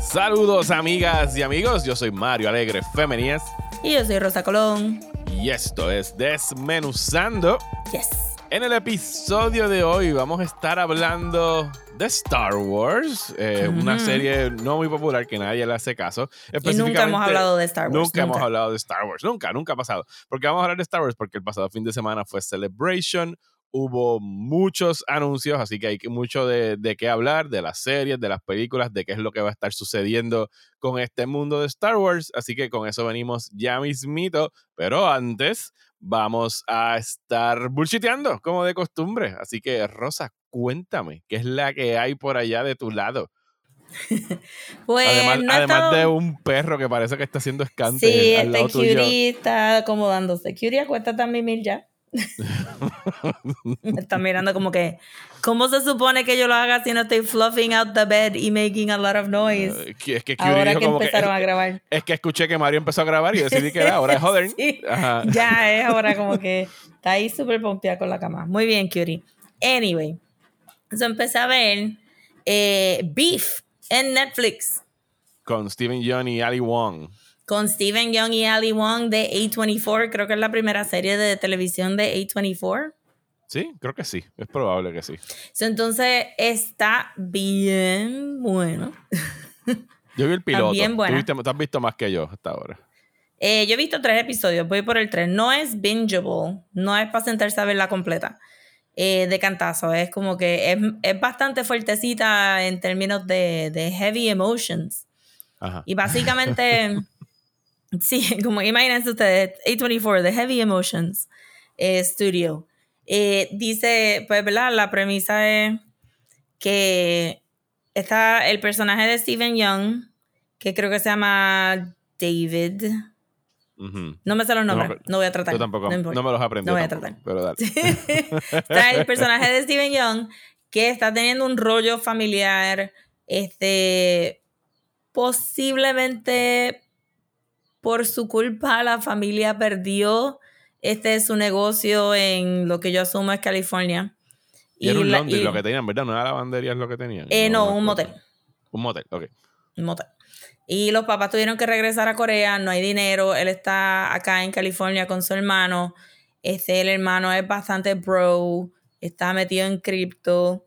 Saludos amigas y amigos, yo soy Mario Alegre Femenías. Y yo soy Rosa Colón. Y esto es Desmenuzando. Yes. En el episodio de hoy vamos a estar hablando de Star Wars, eh, una serie no muy popular que nadie le hace caso. Y nunca hemos hablado de Star Wars. Nunca, hemos hablado de Star Wars, nunca, nunca ha pasado. Porque vamos a hablar de Star Wars porque el pasado fin de semana fue Celebration, hubo muchos anuncios, así que hay mucho de, de, qué hablar, de las series, de las películas, de qué es lo que va a estar sucediendo con este mundo de Star Wars. Así que con eso venimos ya mismito, pero antes vamos a estar bullshiteando, como de costumbre. Así que, Rosa, cuéntame, ¿qué es la que hay por allá de tu lado? pues, además, de un perro que parece que está haciendo escante. Sí, este Curie está acomodándose. Curie, acuéstate a mimir ya. Está mirando como que, ¿cómo se supone que yo lo haga si no estoy fluffing out the bed y making a lot of noise? Uh, es que ahora que empezaron a grabar. Es que escuché que Mario empezó a grabar y decidí que era ahora es joder. Ya es ahora como que está ahí súper pompeada con la cama. Muy bien, Curie. Anyway, entonces empecé a ver eh, Beef en Netflix. Con Steven Yeun y Ali Wong con Steven Young y Ali Wong de A24. Creo que es la primera serie de televisión de A24. Sí, creo que sí. Es probable que sí. entonces está bien bueno. Yo vi el piloto. Bien bueno. ¿Tú, has visto más que yo hasta ahora. Eh, yo he visto tres episodios, voy por el tres. No es bingeable, no es para sentarse a verla completa. Eh, de cantazo, es como que es, es, bastante fuertecita en términos de, de heavy emotions. Ajá. Y básicamente Sí, como imagínense ustedes, A24, The Heavy Emotions eh, Studio. Eh, dice, pues, ¿verdad? La premisa es que está el personaje de Steven Young, que creo que se llama David. No me sé los nombres, no, voy a tratar. Yo tampoco, no, me los aprendí. No voy a tratar. Pero dale. está el personaje de Steven Young, que está teniendo un rollo familiar, este, posiblemente por su culpa la familia perdió este su negocio en lo que yo asumo es California. Y, era un Londres lo que tenían, ¿verdad? No era lavandería lo que tenían. Eh, no, un motel. Un motel, ok. Un motel. Y los papás tuvieron que regresar a Corea, no hay dinero, él está acá en California con su hermano. Este, el hermano es bastante bro, está metido en cripto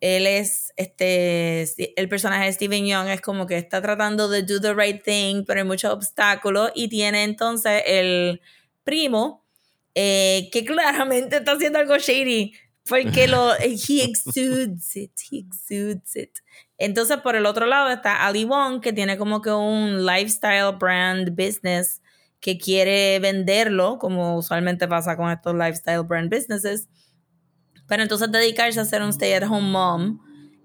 él es, este, el personaje de Steven Young es como que está tratando de do the right thing, pero hay muchos obstáculos y tiene entonces el primo eh, que claramente está haciendo algo shady porque lo, he exudes it, he exudes it. Entonces por el otro lado está Ali Wong que tiene como que un lifestyle brand business que quiere venderlo, como usualmente pasa con estos lifestyle brand businesses pero entonces dedicarse a ser un stay-at-home mom.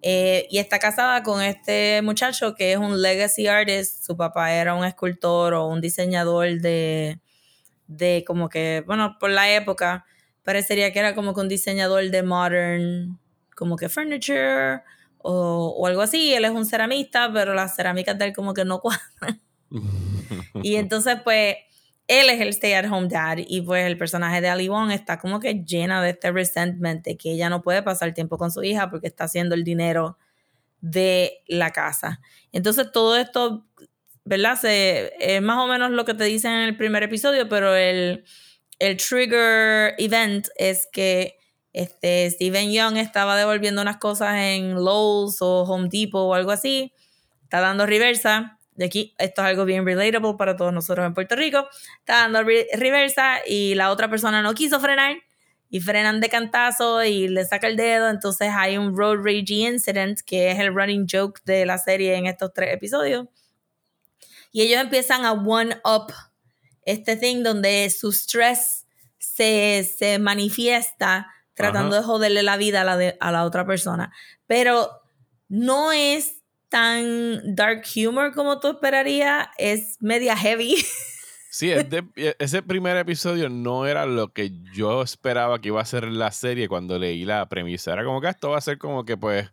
Eh, y está casada con este muchacho que es un legacy artist. Su papá era un escultor o un diseñador de, de como que, bueno, por la época, parecería que era como que un diseñador de modern, como que furniture o, o algo así. Él es un ceramista, pero las cerámicas de él como que no cuadran. y entonces, pues, él es el stay at home dad y pues el personaje de Ali Wong está como que llena de este resentment de que ella no puede pasar tiempo con su hija porque está haciendo el dinero de la casa. Entonces todo esto, ¿verdad? Es más o menos lo que te dicen en el primer episodio, pero el, el trigger event es que este, Steven Young estaba devolviendo unas cosas en Lowe's o Home Depot o algo así, está dando reversa de aquí, esto es algo bien relatable para todos nosotros en Puerto Rico, está dando reversa y la otra persona no quiso frenar y frenan de cantazo y le saca el dedo, entonces hay un road rage incident que es el running joke de la serie en estos tres episodios. Y ellos empiezan a one up este thing donde su stress se, se manifiesta tratando de joderle la vida a la, a la otra persona. Pero no es tan dark humor como tú esperarías, es media heavy. Sí, e, ese primer episodio no era lo que yo esperaba que iba a ser la serie cuando leí la premisa. Era como que esto va a ser como que pues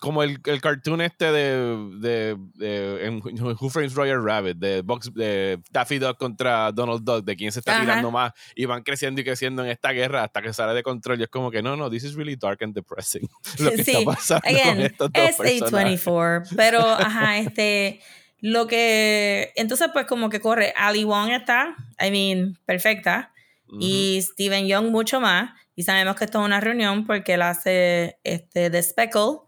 como el, el, cartoon este de, de, de, Who Frames Roger Rabbit, de, Box, de Daffy Duck contra Donald Duck, de quién se está tirando más, y van creciendo y creciendo en esta guerra hasta que sale de control. Y es como que no, no, this is really dark and depressing. Lo que sí, está pasando again, es A24, pero ajá, este. Lo que. Entonces, pues, como que corre. Ali Wong está, I mean, perfecta. Y Steven Young mucho más. Y sabemos que esto es una reunión porque él hace este, The Speckle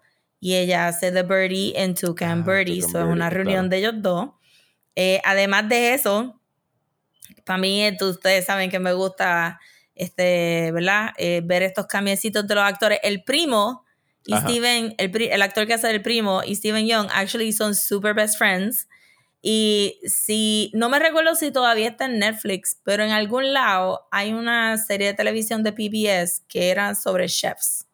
y ella hace The Birdie en Toucan ah, Birdie. So es una reunión de ellos dos. Eh, además de eso, para mí, ustedes saben que me gusta este, ¿verdad? Eh, ver estos cambiecitos de los actores. El primo y Steven, el, el, actor que hace el primo y Steven Young, actually son super best friends. Y si, no me recuerdo si todavía está en Netflix, pero en algún lado hay una serie de televisión de PBS que era sobre chefs.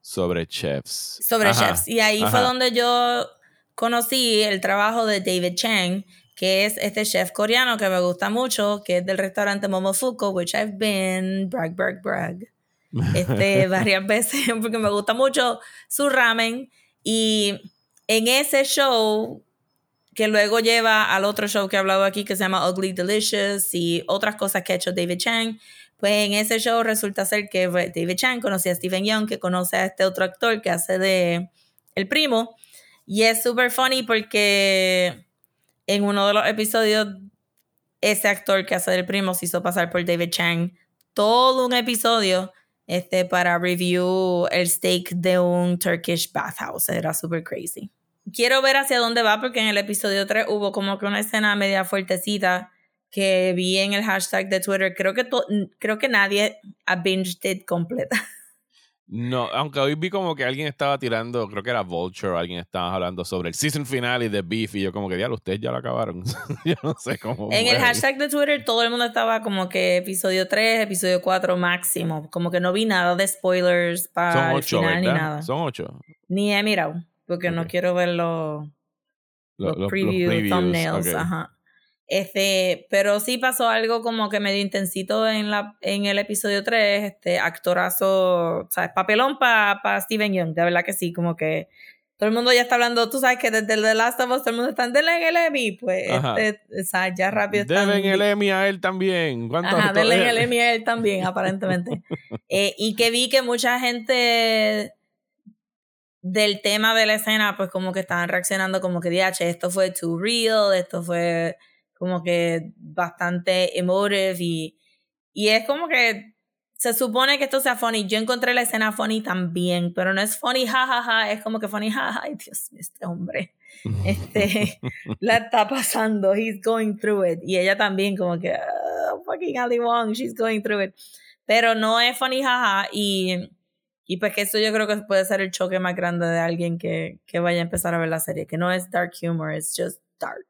Sobre chefs. Sobre chefs. Y ahí fue donde yo conocí el trabajo de David Chang, que es este chef coreano que me gusta mucho, que es del restaurante Momofuku, which I've been, brag, brag, brag, este, varias veces, porque me gusta mucho su ramen. Y en ese show que luego lleva al otro show que he hablado aquí que se llama Ugly Delicious y otras cosas que ha hecho David Chang. Pues en ese show resulta ser que David Chang conocía a Stephen Young, que conoce a este otro actor que hace de el primo. Y es súper funny porque en uno de los episodios, ese actor que hace del primo se hizo pasar por David Chang todo un episodio este, para review el steak de un Turkish bathhouse. Era súper crazy quiero ver hacia dónde va porque en el episodio 3 hubo como que una escena media fuertecita que vi en el hashtag de Twitter. Creo que, creo que nadie ha binged it completa. No, aunque hoy vi como que alguien estaba tirando, creo que era Vulture, alguien estaba hablando sobre el season final y de Beef, y yo como que, ya, ustedes ya lo acabaron. yo no sé cómo. En el hashtag de Twitter todo el mundo estaba como que episodio 3, episodio 4 máximo. Como que no vi nada de spoilers para el final ni nada. Son ocho. Ni he mirado porque no quiero ver los, los, preview, thumbnails. Ajá. Este, pero sí pasó algo como que medio intensito en, la, en el episodio 3, este, actorazo, ¿sabes? Papelón para pa Steven Young, de verdad que sí, como que todo el mundo ya está hablando, tú sabes que desde The Last of Us todo el mundo está, denle en el Emmy, pues, este, ¿sabes? Ya rápido están... Denle el Emmy a él también. Ajá, denle el Emmy a él también, aparentemente. eh, y que vi que mucha gente del tema de la escena, pues como que estaban reaccionando como que, diache, esto fue too real, esto fue como que bastante emotive y, y es como que se supone que esto sea funny. Yo encontré la escena funny también, pero no es funny jajaja, ja, ja, es como que funny jajaja, ay Dios mío, este hombre, este, la está pasando, he's going through it. Y ella también como que, oh, fucking Ali Wong, she's going through it. Pero no es funny jaja y y pues que eso yo creo que puede ser el choque más grande de alguien que, que vaya a empezar a ver la serie, que no es dark humor, es just dark.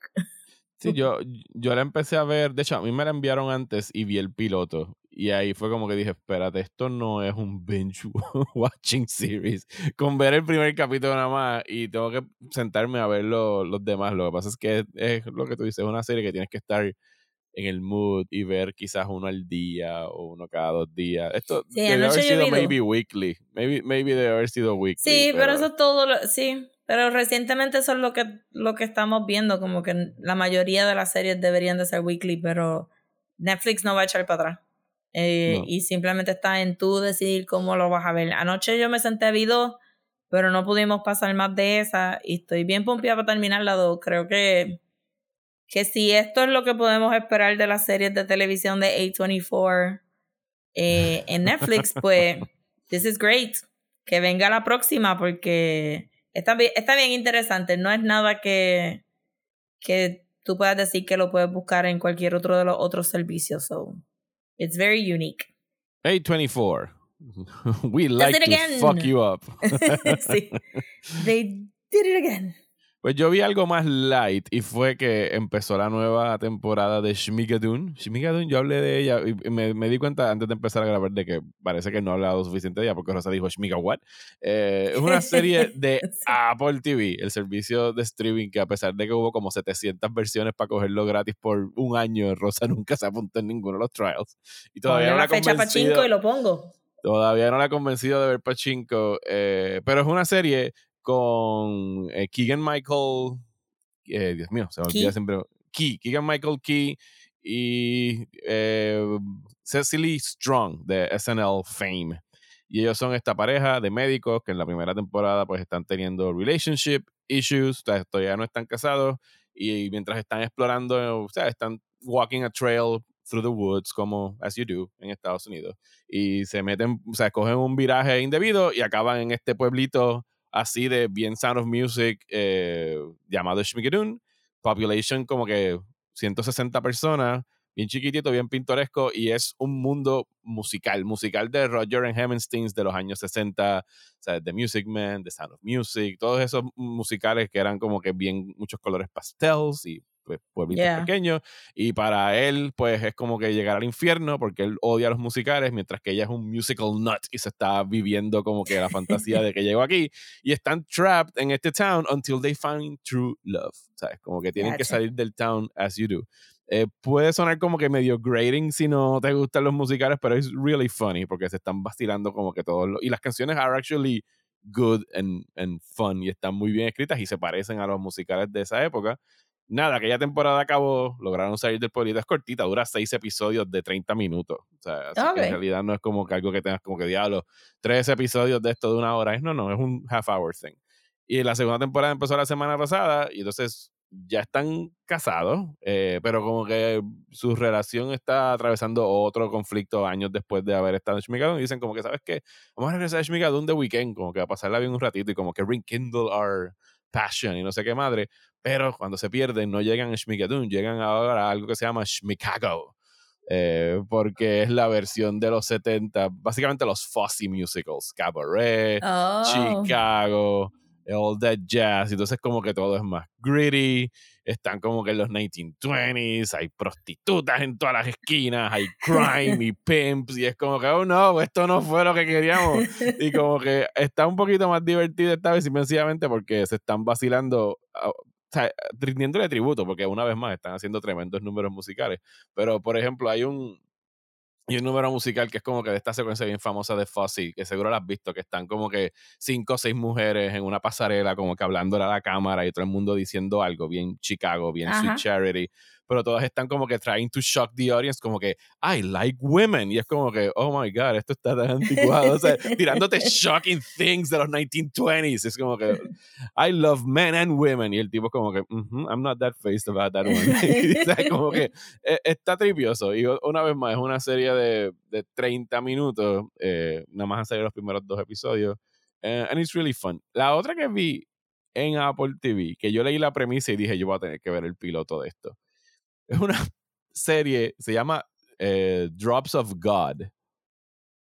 Sí, yo, yo la empecé a ver, de hecho a mí me la enviaron antes y vi el piloto y ahí fue como que dije, espérate, esto no es un binge watching series. Con ver el primer capítulo nada más y tengo que sentarme a ver los demás. Lo que pasa es que es, lo que tú dices, es una serie que tienes que estar en el mood y ver quizás uno al día o uno cada dos días. Esto debe haber sido maybe weekly. Maybe, maybe debe haber sido weekly. Sí, pero, eso es todo. Lo, sí, pero recientemente eso es lo que, lo que estamos viendo. Como que la mayoría de las series deberían de ser weekly, pero Netflix no va a echar para atrás. Eh, y simplemente está en tú decidir cómo lo vas a ver. Anoche yo me senté a video, pero no pudimos pasar más de esa. Y estoy bien pompeada para terminar la dos. Creo que que si esto es lo que podemos esperar de las series de televisión de A24 eh, en Netflix, pues this is great. Que venga la próxima porque está bien, está bien interesante. No es nada que, que tú puedas decir que lo puedes buscar en cualquier otro de los otros servicios. So it's very unique. A24. We like to fuck you up. sí. They did it again. Pues yo vi algo más light y fue que empezó la nueva temporada de Shmigadun. Shmigadun, yo hablé de ella y me, me, di cuenta antes de empezar a grabar de que parece que no he hablado suficiente de ella porque Rosa dijo Shmiga what. Eh, es una serie de Apple TV, el servicio de streaming que a pesar de que hubo como 700 versiones para cogerlo gratis por un año, Rosa nunca se apuntó en ninguno de los trials. Y todavía Ponle la fecha 5 y lo pongo. Todavía no la he convencido de ver Pachinko, eh, pero es una serie con eh, Keegan Michael, eh, Dios mío, se me olvida siempre, Key, Keegan Michael Key y Cecily Strong de SNL Fame. Y ellos son esta pareja de médicos que en la primera temporada pues están teniendo relationship issues, todavía no están casados y mientras están explorando, o sea, están walking a trail through the woods, como as you do en Estados Unidos. Y se meten, o sea, cogen un viraje indebido y acaban en este pueblito así de bien Sound of Music eh, llamado Schmigadoon. Population como que 160 personas, bien chiquitito, bien pintoresco, y es un mundo musical, musical de Roger and Hammerstein de los años 60, o sea, The Music Man, The Sound of Music, todos esos musicales que eran como que bien muchos colores pastels y pues, pueblitos pequeños. Y para él, pues es como que llegar al infierno porque él odia los musicales, mientras que ella es un musical nut y se está viviendo como que la fantasía de que llegó aquí. Y están trapped en este town until they find true love. ¿Sabes? Como que tienen que salir del town as you do. Eh, puede sonar como que medio grating si no te gustan los musicales, pero es really funny porque se están vacilando como que todos los... Y las canciones are actually good and, and fun y están muy bien escritas y se parecen a los musicales de esa época. Nada, aquella temporada acabó, lograron salir del pueblito, es cortita, dura seis episodios de 30 minutos. O sea, así que en realidad no es como que algo que tengas como que diablo, tres episodios de esto de una hora. No, no, es un half hour thing. Y la segunda temporada empezó la semana pasada y entonces ya están casados, eh, pero como que su relación está atravesando otro conflicto años después de haber estado en Shmigadun. Y dicen como que, ¿sabes qué? Vamos a regresar a Shmigadun de weekend, como que a pasarla bien un ratito y como que rekindle our passion y no sé qué madre. Pero cuando se pierden no llegan a Shmigadun, llegan ahora a algo que se llama Shmikago. Eh, porque es la versión de los 70, básicamente los Fuzzy musicals, Cabaret, oh. Chicago, all that jazz. Entonces, como que todo es más gritty. Están como que en los 1920s, hay prostitutas en todas las esquinas, hay crime y pimps, y es como que, oh no, esto no fue lo que queríamos. Y como que está un poquito más divertido esta vez, y sencillamente porque se están vacilando, ah, o sea, rindiéndole tributo, porque una vez más están haciendo tremendos números musicales. Pero, por ejemplo, hay un, y un número musical que es como que de esta secuencia bien famosa de Fuzzy, que seguro la has visto, que están como que cinco o seis mujeres en una pasarela, como que hablándole a la cámara y todo el mundo diciendo algo, bien Chicago, bien Sweet Charity pero todas están como que trying to shock the audience, como que, I like women. Y es como que, oh my God, esto está tan anticuado. o sea, tirándote shocking things de los 1920s. Es como que, I love men and women. Y el tipo como que, I'm not that faced about that one. o sea, como que e, está tripioso. Y una vez más, es una serie de, de 30 minutos. Eh, nada más han salido los primeros dos episodios. Uh, and it's really fun. La otra que vi en Apple TV, que yo leí la premisa y dije, yo voy a tener que ver el piloto de esto es una serie, se llama eh, Drops of God.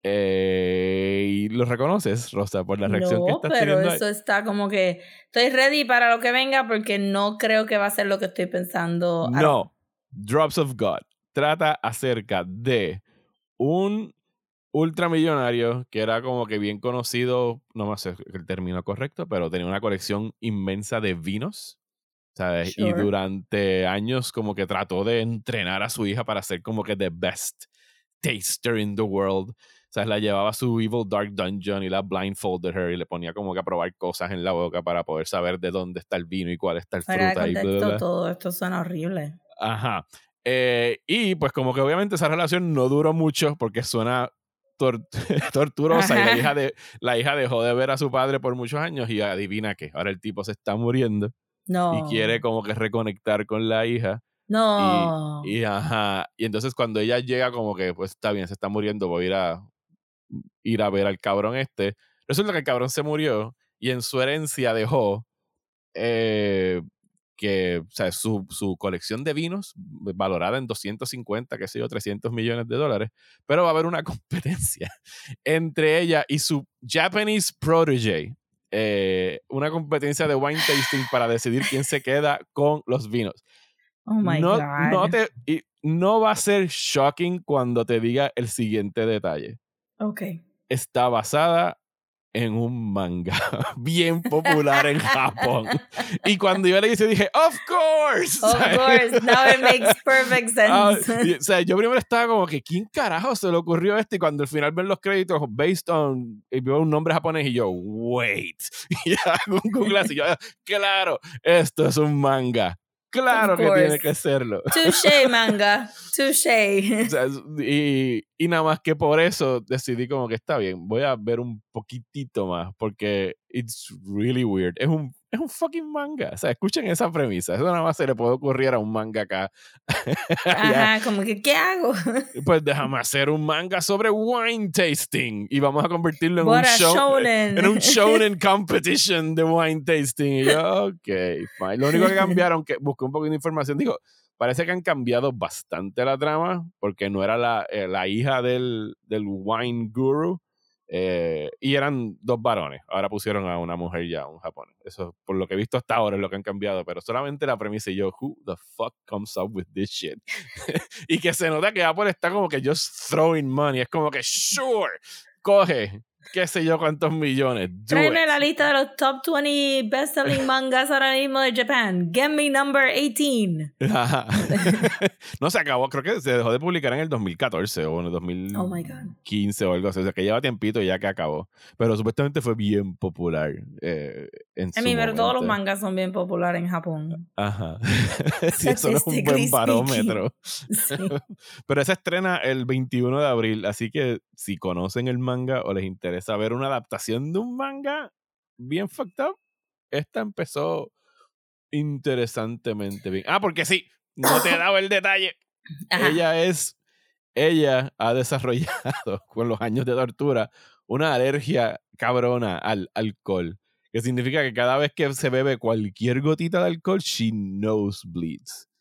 Eh, ¿Y lo reconoces, Rosa, por la reacción que estás pero pero eso está como que estoy ready para lo que venga porque no creo que va a ser lo que estoy pensando. No, Drops of God trata acerca de un ultramillonario que era como que bien conocido, no me sé el término correcto, pero tenía una colección inmensa de vinos y durante años como que trató de entrenar a su hija para ser como que the best taster in the world. Sea, la llevaba a su Evil Dark Dungeon y la blindfolded her y le ponía como que a probar cosas en la boca para poder saber de dónde está el vino y cuál está el fruta. y todo esto suena horrible. Ajá. Eh, y pues como que obviamente esa relación no duró mucho porque suena torturosa y la hija, de, la hija dejó de ver a su padre por muchos años y adivina que ahora el tipo se está muriendo. No. Y quiere como que reconectar con la hija. No. Y, ajá. Y entonces cuando ella llega como que, pues está bien, se está muriendo, voy a ir a, ir a ver al cabrón este. Resulta que el cabrón se murió y en su herencia dejó eh, que, o sea, su, su, colección de vinos valorada en 250, qué sé yo, 300 millones de dólares, pero va a haber una competencia entre ella y su Japanese protege, eh, una competencia de wine tasting para decidir quién se queda con los vinos. Oh my no, God. No, te, y no va a ser shocking cuando te diga el siguiente detalle. Ok. Está basada en un manga bien popular en Japón. Y cuando yo le hice, dije, of course. Of course, now it makes perfect Ah, sense. y, o sea, yo primero estaba como que, ¿quién carajo se le ocurrió esto? Y cuando al final ven los créditos, based on, y veo un nombre japonés, y yo, wait. Y hago un Google así, yo, claro, esto es un manga. Claro que tiene que serlo. Touché, manga. Touché. O sea, y, y nada más que por eso decidí como que está bien, voy a ver un poquitito más porque it's really weird. Es un, es un fucking manga. O sea, escuchen esa premisa. Eso nada más se le puede ocurrir a un manga acá. Ajá, como que, ¿qué hago? Pues déjame hacer un manga sobre wine tasting y vamos a convertirlo en What un show. shonen. En un shonen competition de wine tasting. Y yo, ok, fine. Lo único que cambiaron, que busqué un poco de información, digo, parece que han cambiado bastante la trama, porque no era la, eh, la hija del, del wine guru, eh, y eran dos varones. Ahora pusieron a una mujer ya, un japonés. Eso, por lo que he visto hasta ahora, es lo que han cambiado, pero solamente la premisa y yo, who the fuck comes up with this shit? y que se nota que Apple está como que just throwing money. Es como que, sure, coge, qué sé yo cuántos millones. Tráeme la lista de los top 20 best-selling mangas ahora mismo de Japan. Get me number 18. Ajá. no se acabó, creo que se dejó de publicar en el 2014 o en el 2015 Oh my God. o algo así. O sea, que lleva tiempito ya que acabó. Pero supuestamente fue bien popular eh, en A mí, pero todos los mangas son bien populares en Japón. Ajá. sí, eso no es un buen barómetro. Sí. Pero se estrena el 21 de abril, así que si conocen el manga o les interesa ver una adaptación de un manga bien fucked up, esta empezó interesantemente bien. Ah, porque sí, no te he dado el detalle. Ajá. Ella es, ella ha desarrollado con los años de tortura una alergia cabrona al alcohol. Que significa que cada vez que se bebe cualquier gotita de alcohol, she nosebleeds. O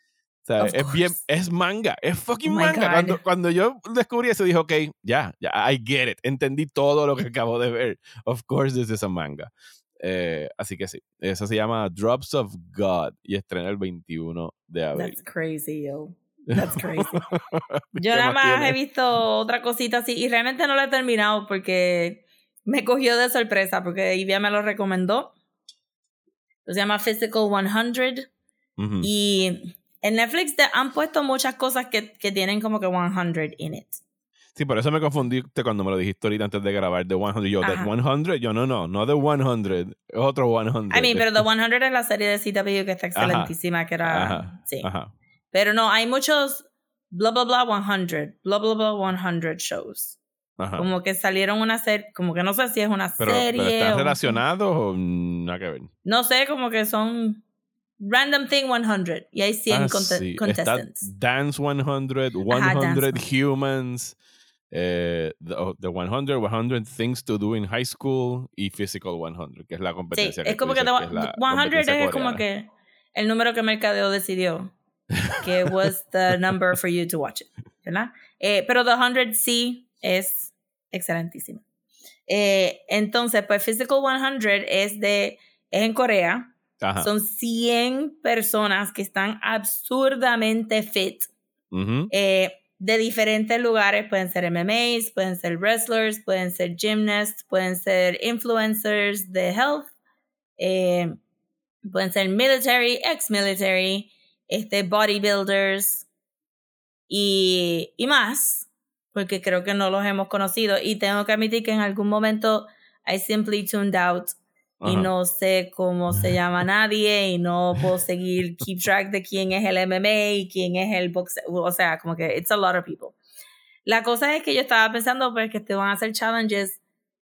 sea, es bien, es manga, es fucking Oh manga. Cuando, cuando yo descubrí eso, dije, ok, ya, ya, I get it. Entendí todo lo que acabo de ver. Of course, this is a manga. Eh, así que sí, eso se llama Drops of God y estrena el 21 de abril. That's crazy, yo. That's crazy. ¿Qué Yo nada más tienes? he visto otra cosita así y realmente no lo he terminado porque me cogió de sorpresa porque Ivia me lo recomendó. Se llama Physical 100 Ujú. y en Netflix te han puesto muchas cosas que, que tienen como que 100 in it. Sí, por eso me confundiste cuando me lo dijiste ahorita antes de grabar de 100. Yo, ¿de Ajá. 100? Yo, no, no, no de 100. Es otro 100. I mean, pero The 100 es la serie de CW que está excelentísima, que era... Ajá, sí. Ajá. Pero no, hay muchos blah, blah, blah 100, blah, blah, blah 100 shows. Ajá. Como que salieron una serie, como que no sé si es una Pero, serie pero ¿están o- relacionados o nada que ver? No sé, como que son Random Thing 100 y hay 100 Ah, sí. Está contestants. Dance 100, 100 Dance Humans, eh, the, oh, the 100, 100 Things to Do in High School y Physical 100, que es la Sí, competencia. que es como que, dices the- es la 100 competencia es como que el número que Mercadeo decidió que was the number for you to watch it, ¿verdad? Eh, pero The 100 sí es excelentísimo. Eh, entonces, pues Physical 100 es de es en Corea. Ajá. Son 100 personas que están absurdamente fit Ujú. eh, de diferentes lugares. Pueden ser MMAs, pueden ser wrestlers, pueden ser gymnasts, pueden ser influencers de health, eh, pueden ser military, ex-military, este, bodybuilders y, y más, porque creo que no los hemos conocido. Y tengo que admitir que en algún momento I simply tuned out y no sé cómo se llama nadie y no puedo seguir keep track de quién es el MMA y quién es el boxeo, o sea, como que it's a lot of people. La cosa es que yo estaba pensando pues que te van a hacer challenges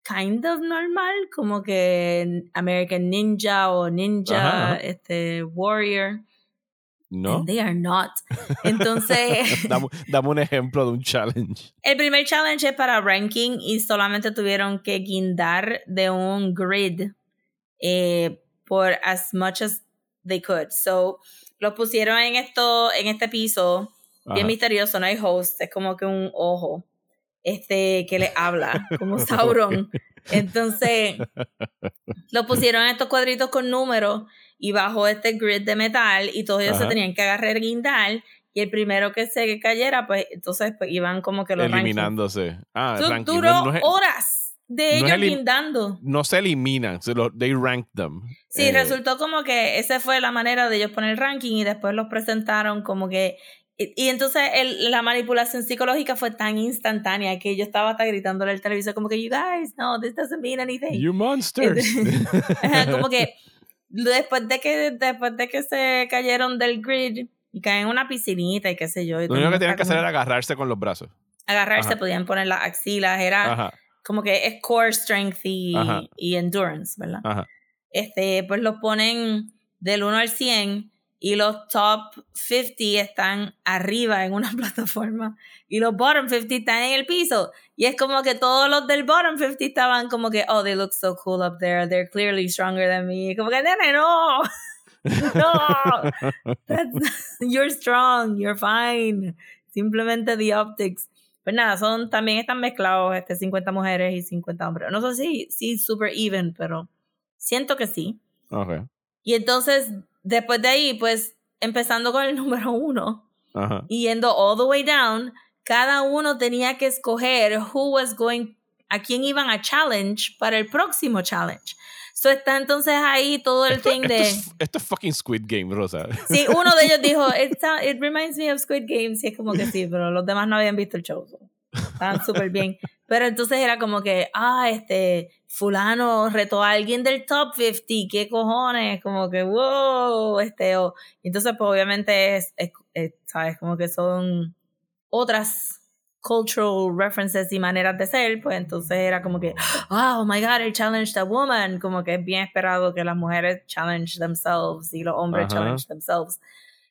kind of normal, como que American Ninja o Ninja, Ajá, ajá. este Warrior. ¿No? And they are not. Entonces, dame, dame un ejemplo de un challenge. el primer challenge es para ranking y solamente tuvieron que guindar de un grid eh, por as much as they could. So, lo pusieron en esto, en este piso, bien misterioso, no hay host, es como que un ojo este que le habla, como Sauron. Entonces, lo pusieron en estos cuadritos con números y bajo este grid de metal y todos ellos se tenían que agarrar guindar y el primero que se cayera, pues entonces pues, iban como que los rankings. Eliminándose. Ah, ranking. duró No, no es, horas. De No ellos es elim- guindando. No se eliminan, se lo, they rank them. Sí, Eh, resultó como que esa fue la manera de ellos poner el ranking y después los presentaron como que... Y, y entonces el- la manipulación psicológica fue tan instantánea que yo estaba hasta gritándole al televisor como que, you guys, no, this doesn't mean anything. You monsters. Como que después de que después de que se cayeron del grid y caen en una piscinita y qué sé yo. y Lo único que tienen que hacer como- era agarrarse con los brazos. agarrarse, Ajá. podían poner las axilas, era Ajá, como que es core strength y, y endurance, ¿verdad? ajá. Este, pues los ponen del 1 al 100 y los top 50 están arriba en una plataforma y los bottom 50 están en el piso. Y es como que todos los del bottom 50 estaban como que, oh, they look so cool up there, they're clearly stronger than me. Como que, nene, no, no, That's- you're strong, you're fine. Simplemente the optics. Pues nada, son, también están mezclados este, 50 mujeres y 50 hombres. No sé si, si super even, pero siento que sí. Ok. Y entonces, después de ahí, pues, empezando con el número uno Ajá. y yendo all the way down, cada uno tenía que escoger who was going, a quién iban a challenge para el próximo challenge. So está entonces ahí todo el Esto, thing esto de... es, esto es fucking Squid Game, Rosa. Sí, uno de ellos dijo, it, it reminds me of Squid Games, y es como que sí, pero los demás no habían visto el show. so, Estaban súper bien. Pero entonces era como que, ah, este, fulano retó a alguien del top 50, qué cojones, como que, wow, este, o, entonces pues obviamente es, es- es, sabes, como que son otras cultural references y maneras de ser, pues entonces era como que, oh my god, el challenge the woman, como que es bien esperado que las mujeres challenge themselves y los hombres Ajá. challenge themselves.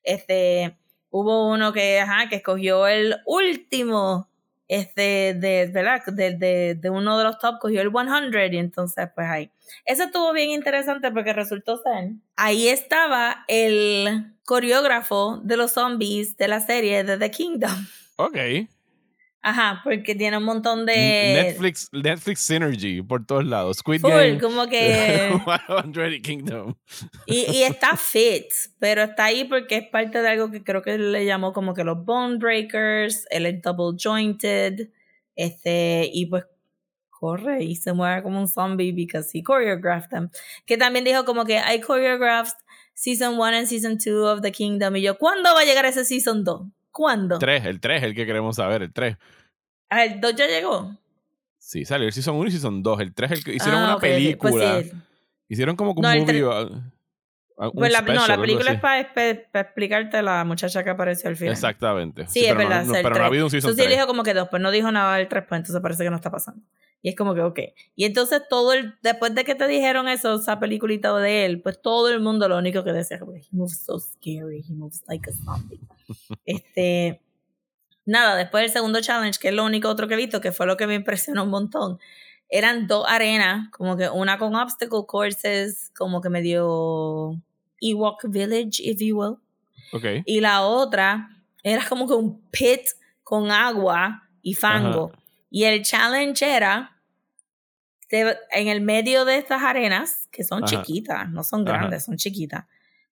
Este, hubo uno que, ajá, que escogió el último, este, de, ¿verdad? De, de, de uno de los top, cogió el 100 y entonces pues ahí. Eso estuvo bien interesante porque resultó ser, ahí estaba el coreógrafo de los zombies de la serie de The Kingdom. Ok. Ajá, porque tiene un montón de... Netflix, Netflix Synergy por todos lados. Squid Full, Game. como que... 100 y Kingdom. Y, y está fit, pero está ahí porque es parte de algo que creo que le llamó como que los bone breakers, él es double jointed, este, y pues corre y se mueve como un zombie because he choreographed them. Que también dijo como que I choreographed season 1 and season 2 of The Kingdom. Y yo, ¿cuándo va a llegar ese season 2? ¿Cuándo? 3, el 3, el que queremos saber, el 3. Ah, el 2 ya llegó. Sí, salió el Season 1 y Season 2. El 3 el que hicieron Ah, una. Pues película. sí. Hicieron como que un No, movie. tres- uh, uh, un Pues la, no, la película es para explicarte la muchacha que apareció al final. Exactamente. Sí, es pero verdad. No, es el pero no ha tres. habido un Season Entonces 3. él dijo como que dos, pues no dijo nada del 3, pues entonces parece que no está pasando. Y es como que, ok. Y entonces todo el, después de que te dijeron eso, esa peliculita de él, pues todo el mundo lo único que decía, como, he moves so scary, he moves like a zombie. este, nada, después del segundo challenge, que es lo único otro que he visto, que fue lo que me impresionó un montón, eran dos arenas, como que una con obstacle courses, como que medio Ewok Village, if you will Ok. y la otra era como que un pit con agua y fango. Y el challenge era en el medio de estas arenas, que son Ajá. chiquitas, no son Ajá. grandes, son chiquitas,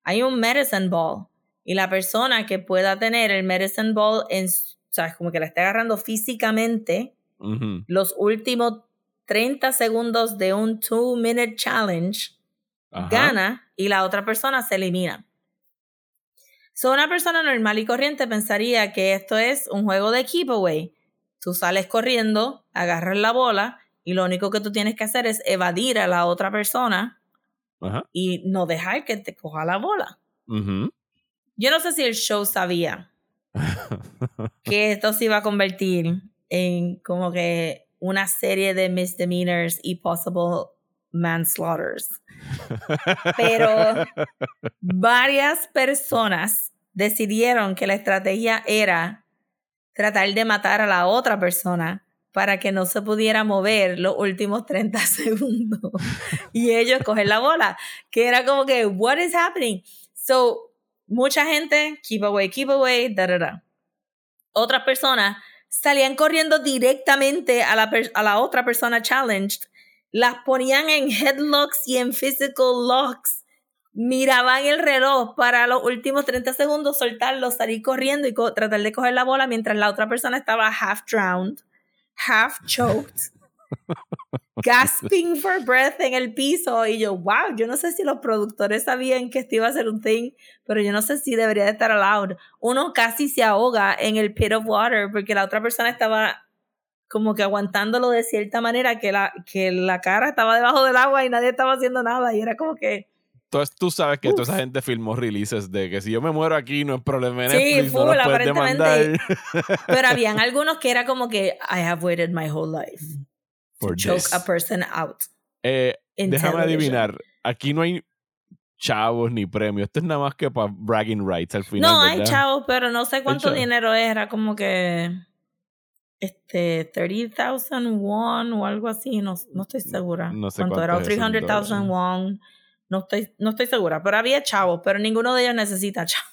hay un medicine ball. Y la persona que pueda tener el medicine ball en, o sea, como que la esté agarrando físicamente los últimos 30 segundos de un two minute challenge, Ajá. gana y la otra persona se elimina. So, una persona normal y corriente pensaría que esto es un juego de keepaway. Tú sales corriendo, agarras la bola y lo único que tú tienes que hacer es evadir a la otra persona Ajá. y no dejar que te coja la bola. Yo no sé si el show sabía que esto se iba a convertir en como que una serie de misdemeanors y possible manslaughters. Pero varias personas decidieron que la estrategia era tratar de matar a la otra persona para que no se pudiera mover los últimos 30 segundos y ellos coger la bola, que era como que, what is happening? So, mucha gente, keep away, keep away, da, da, da. Otras personas salían corriendo directamente a la, a la otra persona challenged, las ponían en headlocks y en physical locks, miraban el reloj para los últimos 30 segundos, soltarlo, salir corriendo y tratar de coger la bola mientras la otra persona estaba half drowned, half choked, gasping for breath en el piso y yo, wow, yo no sé si los productores sabían que esto iba a ser un thing, pero yo no sé si debería de estar allowed. Uno casi se ahoga en el pit of water porque la otra persona estaba como que aguantándolo de cierta manera que la, que la cara estaba debajo del agua y nadie estaba haciendo nada y era como que... Entonces tú sabes que toda esa gente filmó releases de que si yo me muero aquí no es problema Sí, full, aparentemente. Pero habían algunos que era como que I have waited my whole life to choke a person out. Eh, déjame adivinar, aquí no hay chavos ni premios. Esto es nada más que para bragging rights al final. No, hay chavos, pero no sé cuánto dinero era, como que este 30,000 won o algo así, no, no estoy segura. No sé cuánto era, 300,000 won. No estoy, no estoy segura, pero había chavos, pero ninguno de ellos necesita chavos.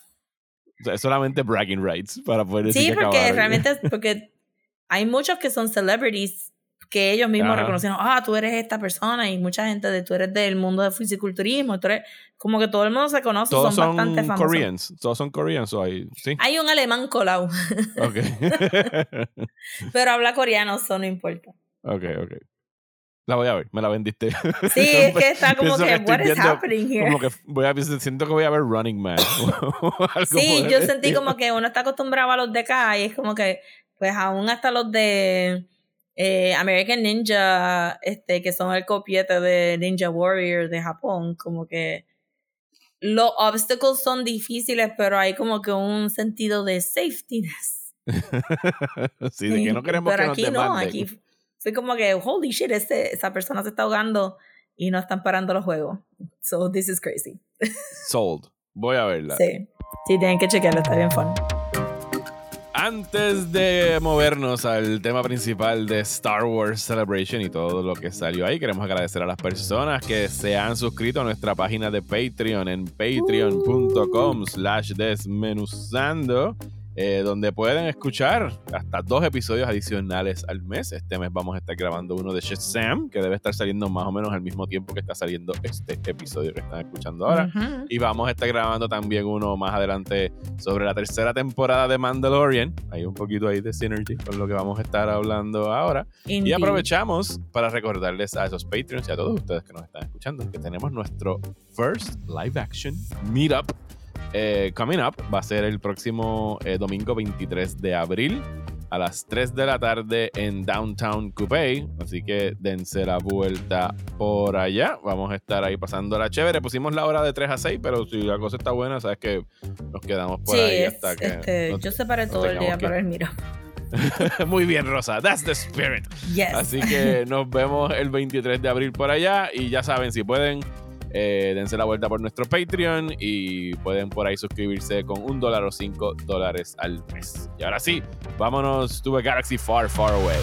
O sea, es solamente bragging rights para poder decir Sí, porque realmente porque hay muchos que son celebrities que ellos mismos reconocieron, ah, tú eres esta persona y mucha gente de tú eres del mundo del fisiculturismo, tú eres, como que todo el mundo se conoce, todos son, bastante famosos. Koreans, todos son coreanos, hay, ¿sí? Hay un alemán colado. Ok. Pero habla coreano, eso no importa. Ok, ok. La voy a ver, me la vendiste. Sí, es que está como que, what is happening here? Como que voy a, siento que voy a ver Running Man. sí, yo sentí como que uno está acostumbrado a los de acá y es como que, pues aún hasta los de eh, American Ninja, este, que son el copiete de Ninja Warrior de Japón, como que los obstacles son difíciles, pero hay como que un sentido de safety. sí, de que no queremos pero aquí no, aquí fue como que, holy shit, este, esa persona se está ahogando y no están parando los juegos. So this is crazy. Sold. Voy a verla. Sí. Sí, tienen que chequearlo, está bien fun. Antes de movernos al tema principal de Star Wars Celebration y todo lo que salió ahí, queremos agradecer a las personas que se han suscrito a nuestra página de Patreon en patreon.com slash desmenuzando. Eh, donde pueden escuchar hasta dos episodios adicionales al mes. Este mes vamos a estar grabando uno de Shazam, que debe estar saliendo más o menos al mismo tiempo que está saliendo este episodio que están escuchando ahora. Y vamos a estar grabando también uno más adelante sobre la tercera temporada de Mandalorian. Hay un poquito ahí de synergy con lo que vamos a estar hablando ahora. Y aprovechamos para recordarles a esos Patreons y a todos ustedes que nos están escuchando que tenemos nuestro first live action meetup eh, coming Up va a ser el próximo eh, domingo 23 de abril a las 3 de la tarde en Downtown Coupé. Así que dense la vuelta por allá. Vamos a estar ahí pasando la chévere. Pusimos la hora de 3 a 6, pero si la cosa está buena, sabes que nos quedamos por ahí hasta que. Este, yo separé todo el día para el miro. Muy bien, Rosa. That's the spirit. Así que nos vemos el 23 de abril por allá. Y ya saben, si pueden eh, dense la vuelta por nuestro Patreon y pueden por ahí suscribirse con un dólar o cinco dólares al mes. Y ahora sí, vámonos to a galaxy far, far away.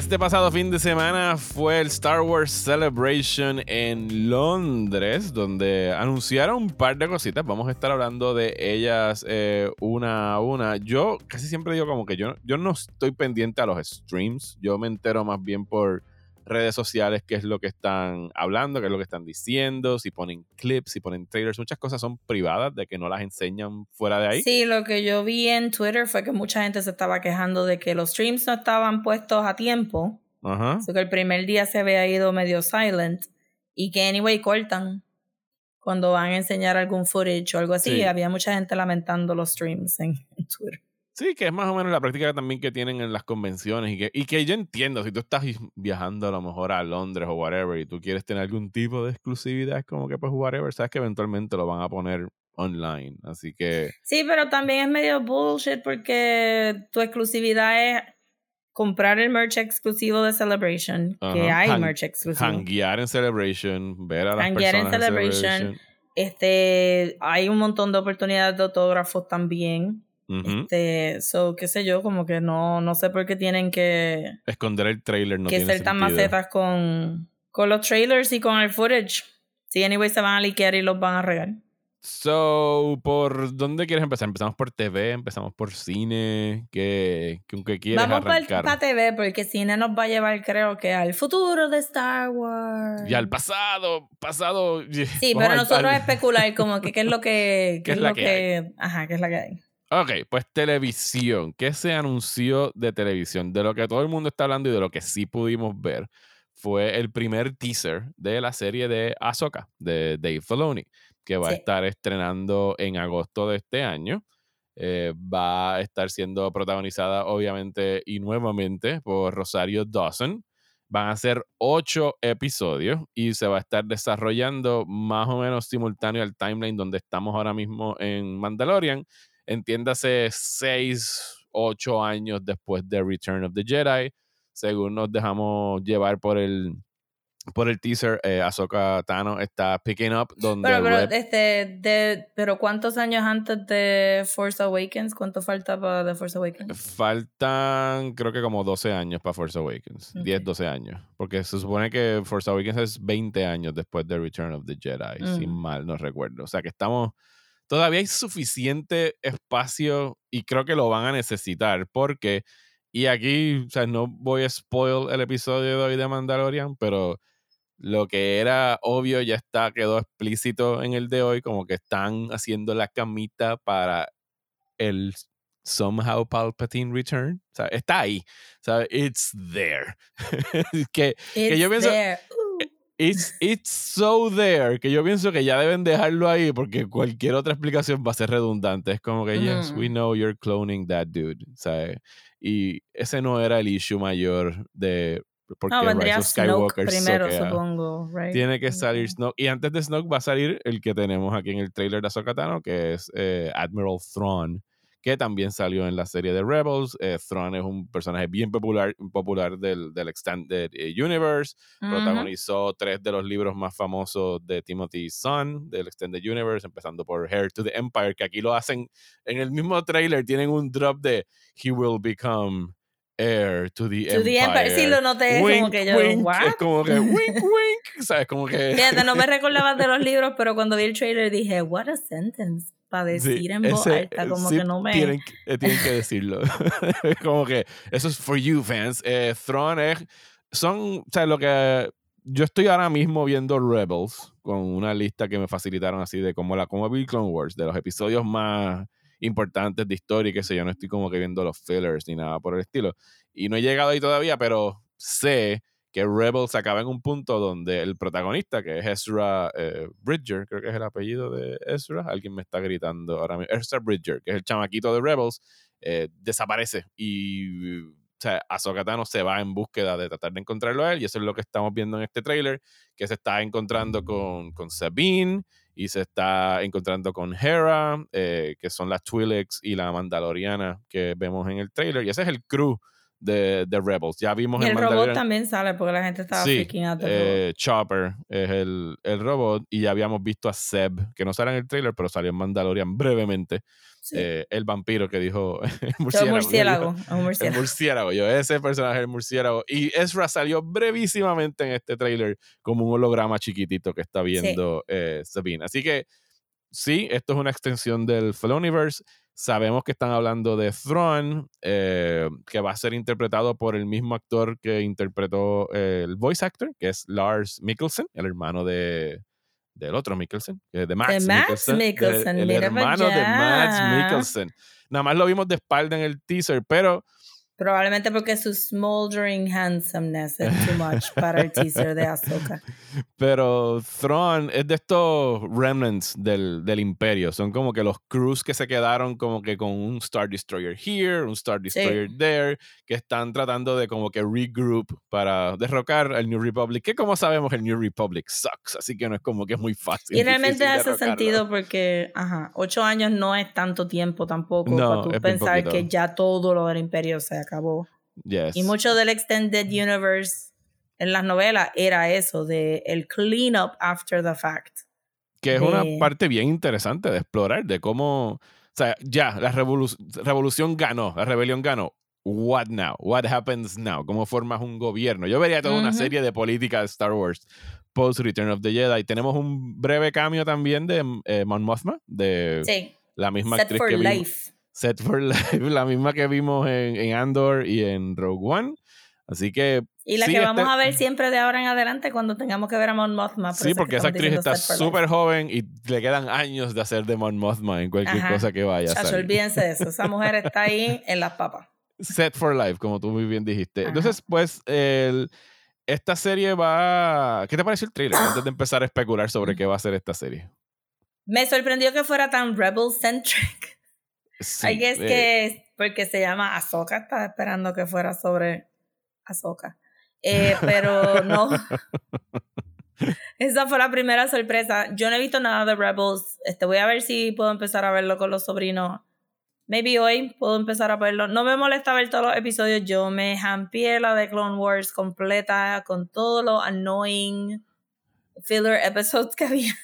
Este pasado fin de semana fue el Star Wars Celebration en Londres, donde anunciaron un par de cositas. Vamos a estar hablando de ellas eh, una a una. Yo casi siempre digo como que yo, yo no estoy pendiente a los streams. Yo me entero más bien por redes sociales qué es lo que están hablando, qué es lo que están diciendo, si ponen clips, si ponen trailers, muchas cosas son privadas de que no las enseñan fuera de ahí. Sí, lo que yo vi en Twitter fue que mucha gente se estaba quejando de que los streams no estaban puestos a tiempo. Ajá. O que el primer día se había ido medio silent y que anyway cortan cuando van a enseñar algún footage o algo así. Había mucha gente lamentando los streams en Twitter. Sí, que es más o menos la práctica también que tienen en las convenciones y que, y que yo entiendo, si tú estás viajando a lo mejor a Londres o whatever y tú quieres tener algún tipo de exclusividad, es como que pues whatever, sabes que eventualmente lo van a poner online, así que... Sí, pero también es medio bullshit porque tu exclusividad es comprar el merch exclusivo de Celebration, que hay merch exclusivo. Hanguear en Celebration, ver a las personas en Celebration. Este, hay un montón de oportunidades de autógrafos también. Este, so, qué sé yo, como que no, no sé por qué tienen que... Esconder el trailer, no Que ser tan macetas con, con los trailers y con el footage. Sí, anyway, se van a liquear y los van a regar. So, ¿por dónde quieres empezar? ¿Empezamos por TV? ¿Empezamos por cine? ¿Qué, qué, qué quieres Vamos arrancar? para TV, porque cine nos va a llevar, creo que, al futuro de Star Wars. Y al pasado, pasado. Sí, pero nosotros especular como que qué es lo que. ¿Qué es la que Ajá, qué es la que hay. Ok, pues televisión. ¿Qué se anunció de televisión? De lo que todo el mundo está hablando y de lo que sí pudimos ver fue el primer teaser de la serie de Ahsoka, de Dave Filoni que va a estar estrenando en agosto de este año. Eh, va a estar siendo protagonizada obviamente y nuevamente por Rosario Dawson. Van a ser ocho episodios y se va a estar desarrollando más o menos simultáneo al timeline donde estamos ahora mismo en Mandalorian. Entiéndase seis, ocho años después de Return of the Jedi, según nos dejamos llevar por el, por el teaser, eh, Ahsoka Tano está picking up donde... Pero, pero, este, de, pero ¿cuántos años antes de Force Awakens? ¿Cuánto falta para The Force Awakens? Faltan, creo que como 12 años para Force Awakens. 10, 12 años. Porque se supone que Force Awakens es 20 años después de Return of the Jedi, si mal no recuerdo. O sea que estamos... Todavía hay suficiente espacio y creo que lo van a necesitar porque... Y aquí, o sea, no voy a spoil el episodio de hoy de Mandalorian, pero lo que era obvio ya está, quedó explícito en el de hoy, como que están haciendo la camita para el somehow Palpatine return. O sea, está ahí. O sea, it's there. que, que, yo pienso. It's, it's so there que yo pienso que ya deben dejarlo ahí porque cualquier otra explicación va a ser redundante. Es como que, yes, we know you're cloning that dude. ¿sabes? Y ese no era el issue mayor de porque no, vendría Skywalker primero, supongo. Right? Tiene que salir Snoke. Y antes de Snoke va a salir el que tenemos aquí en el trailer de Ahsoka Tano, que es eh, Admiral Thrawn, que también salió en la serie de Rebels. Eh, Thrawn es un personaje bien popular, popular del, del Extended eh, Universe. Protagonizó tres de los libros más famosos de Timothy Son del Extended Universe, empezando por Hair to the Empire, que aquí lo hacen en el mismo trailer. Tienen un drop de He will become heir to the, to the empire. Sí, lo noté como que yo, wink, Es como que wink, wink, ¿sabes? Como que... Fíjate, no me recordaba de los libros, pero cuando vi el trailer dije, what a sentence. Para decir en voz alta, como que no me... Tienen, eh, tienen que decirlo. como que eso es for you, fans. Eh, Throne es... Son, o sea, lo que... Yo estoy ahora mismo viendo Rebels con una lista que me facilitaron así de como la como vi Clone Wars, de los episodios más importantes de historia y qué sé yo, no estoy como que viendo los fillers ni nada por el estilo. Y no he llegado ahí todavía, pero sé que Rebels acaba en un punto donde el protagonista, que es Ezra eh, Bridger, creo que es el apellido de Ezra, alguien me está gritando ahora mismo, Ezra Bridger, que es el chamaquito de Rebels, eh, desaparece y o sea, se va en búsqueda de tratar de encontrarlo a él y eso es lo que estamos viendo en este trailer, que se está encontrando con, con Sabine y se está encontrando con Hera, eh, que son las Twi'leks y la Mandaloriana que vemos en el trailer. Y ese es el crew de, de Rebels. Ya vimos y el robot también sale porque la gente estaba sí, out eh, Chopper es el, el, robot y ya habíamos visto a Seb, que no sale en el trailer, pero salió en Mandalorian brevemente. Eh, el vampiro que dijo el murciélago. murciélago, El murciélago, yo, ese personaje el murciélago. Y Ezra salió brevísimamente en este trailer como un holograma chiquitito que está viendo eh, Sabine. Así que sí, esto es una extensión del Filoniverse. Sabemos que están hablando de Thrawn, eh, que va a ser interpretado por el mismo actor que interpretó el voice actor, que es Lars Mikkelsen, el hermano de, del otro Mikkelsen, de Max, de Max Mikkelsen, el, hermano de Max Mikkelsen. Nada más lo vimos de espalda en el teaser, pero Probablemente porque su smoldering handsomeness es too much para el teaser de Ahsoka. Pero Thrawn es de estos remnants del, del, imperio. Son como que los crews que se quedaron como que con un Star Destroyer here, un Star Destroyer there, que están tratando de como que regroup para derrocar al New Republic, que como sabemos el New Republic sucks, así que no es como que es muy fácil. Y realmente hace sentido porque, ajá, ocho años no es tanto tiempo tampoco para tú pensar que ya todo lo del imperio se acabó. Y mucho del Extended Universe en las novelas era eso, de el clean up after the fact. Que es una parte bien interesante de explorar, de cómo, o sea, ya, la revolución ganó, la rebelión ganó. What now? What happens now? ¿Cómo formas un gobierno? Yo vería toda una serie de política de Star Wars post Return of the Jedi. Tenemos un breve cambio también de eh, Mon Mothma, de Sí. la misma Set actriz for que vimos. Set for Life, la misma que vimos en, en Andor y en Rogue One. Así que Y la Sí, que vamos este- a ver siempre de ahora en adelante cuando tengamos que ver a Mon Mothma. por sí, porque que esa actriz está súper joven y le quedan años de hacer de Mon Mothma en cualquier Ajá. cosa que vaya Chacho, olvídense de eso. Esa mujer está ahí en las papas. Set for Life, como tú muy bien dijiste. Ajá. Entonces, pues, el- esta serie va... ¿Qué te pareció el trailer? Antes de empezar a especular sobre qué va a ser esta serie. Me sorprendió que fuera tan rebel-centric. Sí, I guess eh, que porque se llama Ahsoka, estaba esperando que fuera sobre Ahsoka. Eh, pero no. Esa fue la primera sorpresa. Yo no he visto nada de Rebels. Este, voy a ver si puedo empezar a verlo con los sobrinos. Maybe hoy puedo empezar a verlo. No me molesta ver todos los episodios. Yo me jampié la de Clone Wars completa con todos los annoying filler episodes que había.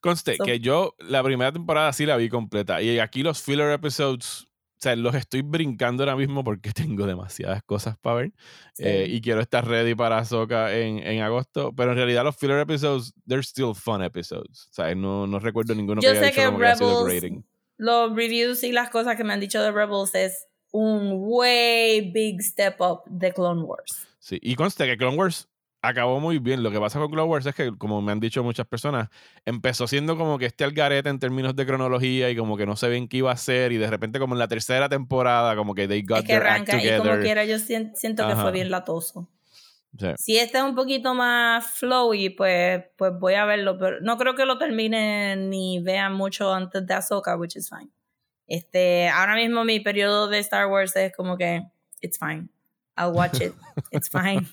Conste So- que yo la primera temporada sí la vi completa y aquí los filler episodes, o sea, los estoy brincando ahora mismo porque tengo demasiadas cosas para ver Sí. eh, y quiero estar ready para Ahsoka en, en agosto, pero en realidad los filler episodes, they're still fun episodes. O sea, no, no recuerdo ninguno Yo que haya dicho que como que haya sido Rebels, grading. los reviews y las cosas que me han dicho de Rebels es un way big step up de Clone Wars. Sí, y conste que Clone Wars acabó muy bien. Lo que pasa con Clone Wars es que, como me han dicho muchas personas, empezó siendo como que este algarete en términos de cronología y como que no se ven qué iba a ser y de repente como en la tercera temporada como que they got Es que their act arranca y como quiera yo sien- siento que fue bien latoso. Sí. Si este es un poquito más flowy, pues, pues voy a verlo, pero no creo que lo termine ni vean mucho antes de Ahsoka, which is fine. Este, ahora mismo mi periodo de Star Wars es como que it's fine. I'll watch it. It's fine.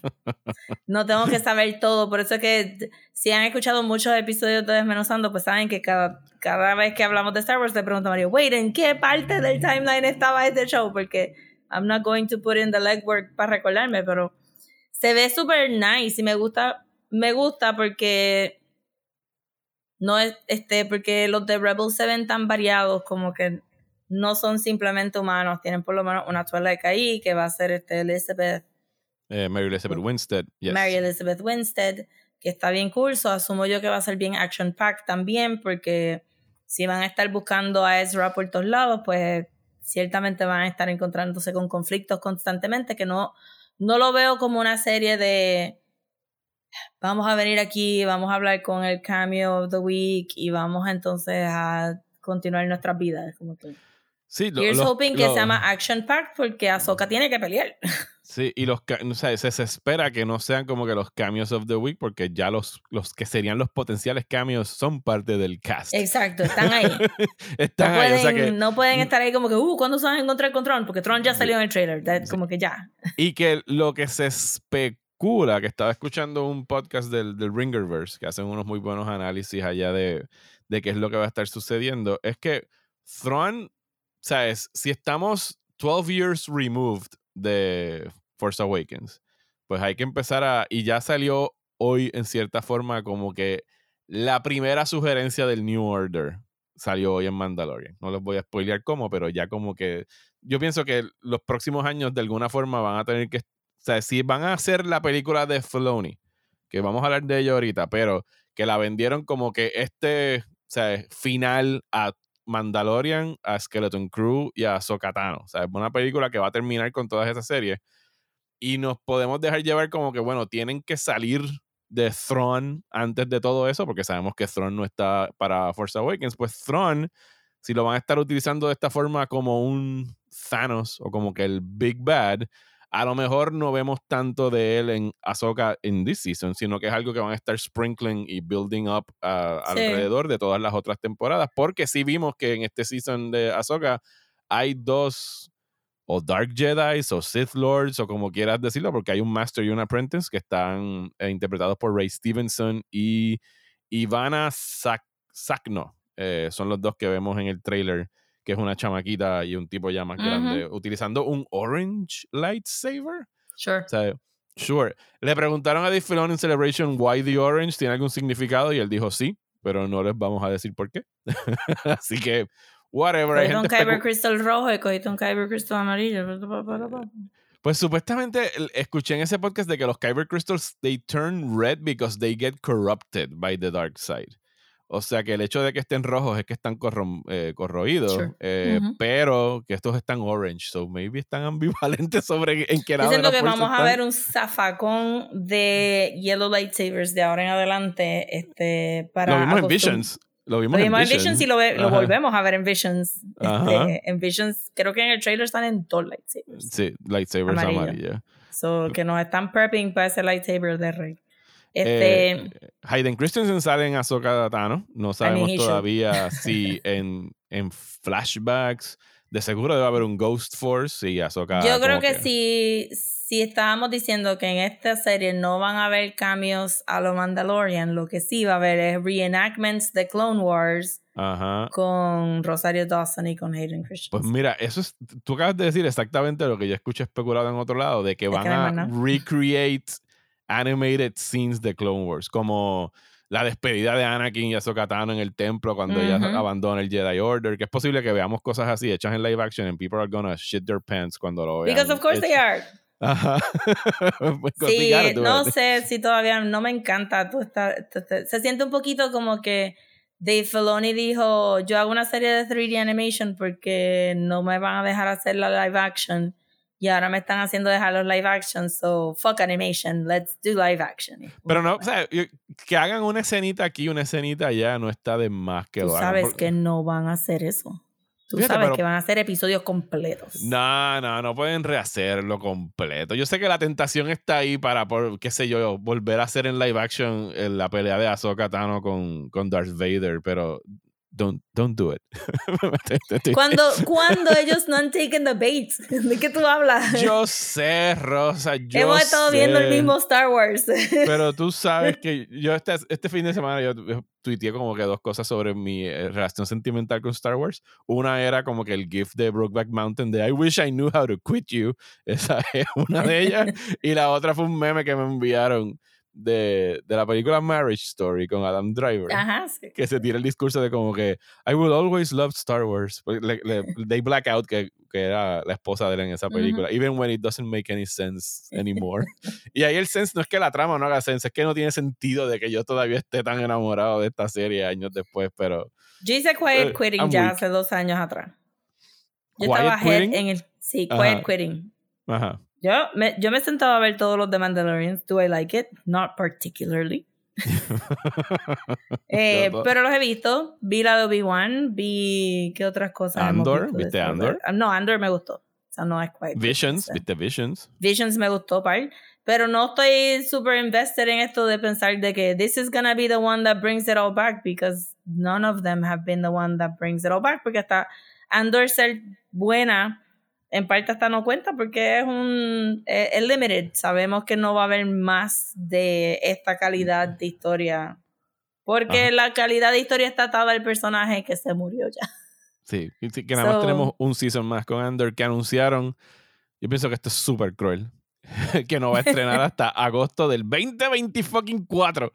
No tengo que saber todo, por eso es que si han escuchado muchos episodios de Desmenuzando, pues saben que cada, cada vez que hablamos de Star Wars le pregunto a Mario, wait, ¿en qué parte del timeline estaba este show? Porque I'm not going to put in the legwork para recordarme, pero se ve súper nice y me gusta, me gusta porque no es, este, porque los de Rebels se ven tan variados como que no son simplemente humanos, tienen por lo menos una Twilight ahí que va a ser este Elizabeth, Eh, Mary Elizabeth Winstead. yes. Mary Elizabeth Winstead, que está bien cool, so asumo yo que va a ser bien action packed también porque si van a estar buscando a Ezra por todos lados, pues ciertamente van a estar encontrándose con conflictos constantemente, que no, no lo veo como una serie de vamos a venir aquí, vamos a hablar con el cameo of the week y vamos entonces a continuar nuestras vidas. Como que, Sí, lo- here's los- hoping que los- se llama Action Packed porque Ahsoka tiene que pelear. Sí, y los o sea, se, se espera que no sean como que los cameos of the week, porque ya los, los que serían los potenciales cameos son parte del cast. Exacto, están ahí. Están no, ahí, pueden, o sea que. no pueden estar ahí como que, uh, ¿cuándo se van a encontrar con Tron? Porque Tron ya salió en el trailer. That- Como que ya. Y que lo que se especula, que estaba escuchando un podcast del, del Ringerverse, que hacen unos muy buenos análisis allá de, de qué es lo que va a estar sucediendo, es que Thrawn, ¿sabes? Si estamos 12 years removed de Force Awakens, pues hay que empezar a. Y ya salió hoy, en cierta forma, como que la primera sugerencia del New Order salió hoy en Mandalorian. No les voy a spoilear cómo, pero ya como que. Yo pienso que los próximos años, de alguna forma, van a tener que. O sea, si van a hacer la película de Filoni, que vamos a hablar de ella ahorita, pero que la vendieron como que este, o sea, final a Mandalorian, a Skeleton Crew y a Sokatano. O sea, es una película que va a terminar con todas esas series. Y nos podemos dejar llevar como que, bueno, tienen que salir de Thrawn antes de todo eso, porque sabemos que Thrawn no está para Force Awakens. Pues Thrawn, si lo van a estar utilizando de esta forma como un Thanos o como que el Big Bad, a lo mejor no vemos tanto de él en Ahsoka en this season, sino que es algo que van a estar sprinkling y building up ah, Sí. alrededor de todas las otras temporadas, porque sí vimos que en este season de Ahsoka hay dos o Dark Jedi o Sith Lords o como quieras decirlo, porque hay un Master y un Apprentice que están eh, interpretados por Ray Stevenson y Ivana Sac Sacno. Eh, son los dos que vemos en el trailer, que es una chamaquita y un tipo ya más grande, utilizando un orange lightsaber. Sure. O sea, sure. Le preguntaron a Dave Filoni en Celebration why the orange tiene algún significado y él dijo sí, pero no les vamos a decir por qué. Así que, whatever. Cogiste un Kyber Crystal rojo y cogiste un Kyber Crystal amarillo. Pues supuestamente escuché en ese podcast de que los Kyber Crystals they turn red because they get corrupted by the dark side. O sea que el hecho de que estén rojos es que están eh, corroídos, eh, pero que estos están orange, so maybe están ambivalentes sobre en qué lado. Yo siento que vamos a ver un zafacón de Yellow Lightsabers de ahora en adelante. Este, para lo vimos en Visions. Lo vimos, en, Visions. y lo, volvemos a ver en Visions. Este, en Visions, creo que en el trailer están en dos lightsabers. Sí, lightsabers amarillos. So, que nos están prepping para ese lightsaber de Rey. Este, eh, Hayden Christensen sale en Ahsoka Tano. No sabemos todavía si en, en, flashbacks. De seguro debe haber un Ghost Force y Ahsoka. Yo creo que, Si, si estábamos diciendo que en esta serie no van a haber cambios a lo Mandalorian, lo que sí va a haber es reenactments de Clone Wars. con Rosario Dawson y con Hayden Christensen. Pues mira, eso es, tú acabas de decir exactamente lo que yo escuché especulado en otro lado, de que van a recreate animated scenes de Clone Wars, como la despedida de Anakin y Ahsoka Tano en el templo cuando ella abandona el Jedi Order, que es posible que veamos cosas así hechas en live action and people are gonna shit their pants cuando lo vean. Because of course they are. Ajá. Pues, sí, no sé si todavía no me encanta. se siente un poquito como que Dave Filoni dijo, yo hago una serie de 3D animation porque no me van a dejar hacer la live action y ahora me están haciendo dejar los live action, so fuck animation, let's do live action. Pero no, o sea, que hagan una escenita aquí, una escenita allá, no está de más que Tú sabes que no van a hacer eso. Tú sabes que van a hacer episodios completos. No, no, no pueden rehacerlo completo. Yo sé que la tentación está ahí para, por, qué sé yo, volver a hacer en live action la pelea de Ahsoka Tano con, con Darth Vader, pero don't, don't do it. cuando, cuando ellos no han taken the bait, ¿de qué tú hablas? Yo sé, Rosa, yo Hemos estado viendo el mismo Star Wars. Pero tú sabes que yo este, este fin de semana yo, tuiteé como que dos cosas sobre mi eh, relación sentimental con Star Wars. Una era como que el GIF de Brokeback Mountain de I wish I knew how to quit you. Esa es una de ellas. y la otra fue un meme que me enviaron de, de, la película Marriage Story con Adam Driver. Que se tira el discurso de como que I will always love Star Wars. Pues le, they black out que, que, era la esposa de él en esa película. Even when it doesn't make any sense anymore. y ahí el sense no es que la trama no haga sense, es que no tiene sentido de que yo todavía esté tan enamorado de esta serie años después, pero... Yo hice Quiet eh, Quitting ya hace dos años atrás. Yo estaba en el... Sí, Quiet Quitting. Ajá. Yo me, yo me sentaba a ver todos los de Mandalorians. Do I like it? Not particularly. eh, pero los he visto. Vi la de Obi-Wan. Vi. ¿Qué otras cosas? Andor. ¿Viste Andor? No, Andor me gustó. O sea, no es quite. Visions. ¿Viste Visions? Visions me gustó, par. Pero no estoy super invested en esto de pensar de que this is gonna be the one that brings it all back because none of them have been the one that brings it all back. Porque hasta Andor ser buena en parte hasta no cuenta porque es un es, limited. Sabemos que no va a haber más de esta calidad de historia. Porque la calidad de historia está atada al personaje que se murió ya. Sí, que nada más tenemos un season más con Andor que anunciaron. Yo pienso que esto es súper cruel. que no va a estrenar hasta agosto del 2024.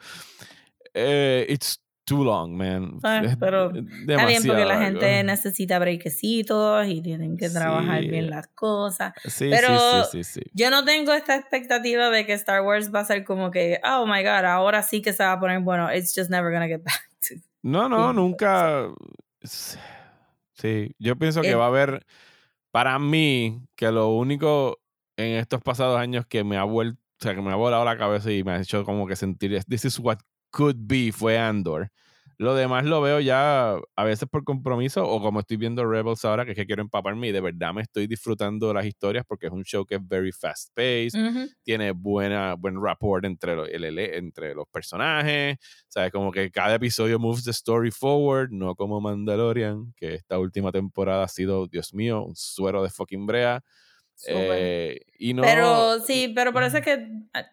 Eh, it's too long, man. Ah, pero está bien porque la gente necesita brequecitos y tienen que trabajar bien las cosas. Sí, pero sí, sí, yo no tengo esta expectativa de que Star Wars va a ser como que, oh my god, ahora sí que se va a poner bueno. It's just never gonna get back to. No, no, nunca. Sí, yo pienso que eh va a haber. Para mí, que lo único en estos pasados años que me ha vuelto, o sea, que me ha volado la cabeza y me ha hecho como que sentir, this is what could be fue Andor. Lo demás lo veo ya a veces por compromiso o como estoy viendo Rebels ahora, que es que quiero empaparme y de verdad me estoy disfrutando las historias porque es un show que es very fast paced, tiene buena, buen rapport entre, el, entre los personajes, sabes, como que cada episodio moves the story forward, no como Mandalorian, que esta última temporada ha sido, Dios mío, un suero de fucking brea. Eh, y no, pero sí, pero parece que ah,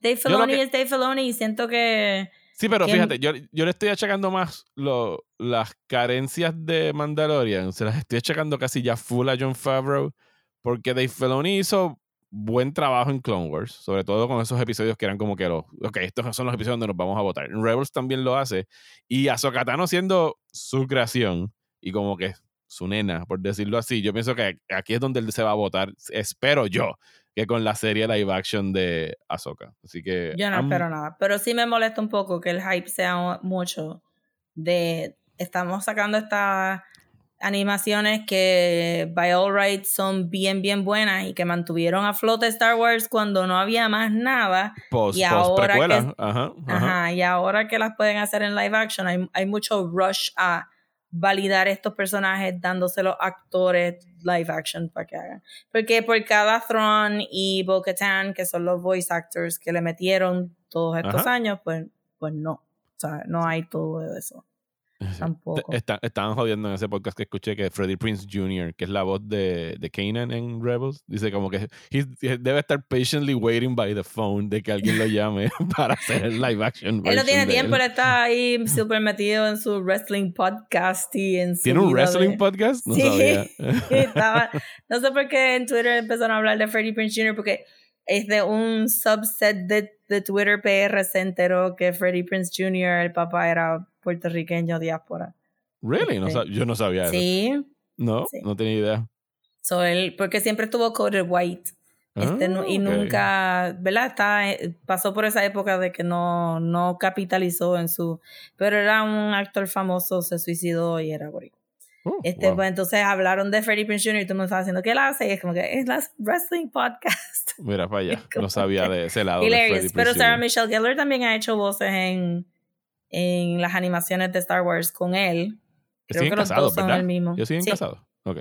Dave Filoni es Dave Filoni y siento que... Sí, pero fíjate, yo, yo, le estoy achacando más lo, las carencias de Mandalorian. Se las estoy achacando casi ya full a John Favreau. Porque Dave Filoni hizo buen trabajo en Clone Wars. Sobre todo con esos episodios que eran como que los... Ok, estos son los episodios donde nos vamos a votar. Rebels también lo hace. Y Ahsoka Tano siendo su creación. Y como que su nena, por decirlo así. Yo pienso que aquí es donde él se va a votar, espero yo, que con la serie live action de Ahsoka. Así que... Yo no espero nada, pero sí me molesta un poco que el hype sea mucho de... Estamos sacando estas animaciones que by all rights son bien bien buenas y que mantuvieron a flote Star Wars cuando no había más nada. Y ahora que, ajá, y ahora que las pueden hacer en live action hay, hay mucho rush a validar estos personajes dándoselos actores live action para que hagan. Porque por cada Thrawn y Bo-Katan, que son los voice actors que le metieron todos estos años, pues, pues no. O sea, no hay todo eso. Tampoco. estaban jodiendo en ese podcast que escuché que Freddie Prince Jr., que es la voz de, de Kanan en Rebels, dice como que debe estar patiently waiting by the phone de que alguien lo llame para hacer el live action. Él no tiene tiempo, él está ahí súper metido en su wrestling podcast y en su ¿Tiene un wrestling podcast? No sabía. no sé por qué en Twitter empezaron a hablar de Freddie Prince Jr. porque es de un subset de, de Twitter PR se enteró que Freddie Prince Jr., el papá era puertorriqueño diáspora. Really? Este, yo no sabía eso. Sí. No, no tenía idea. So él, porque siempre estuvo coded white. Este, y ah, nunca, ¿verdad? Está, eh, pasó por esa época de que no, no capitalizó en su. Pero era un actor famoso, se suicidó y era boricua. Oh, este, pues entonces hablaron de Freddie Prinze Jr. y tú me estabas diciendo que él hace y es como que es la wrestling podcast. Mira para allá, no sabía de ese lado. De Pero Sarah Michelle Gellar también ha hecho voces en en las animaciones de Star Wars con él. Creo que los dos son el mismo. Yo siguen sí. casados. Ok.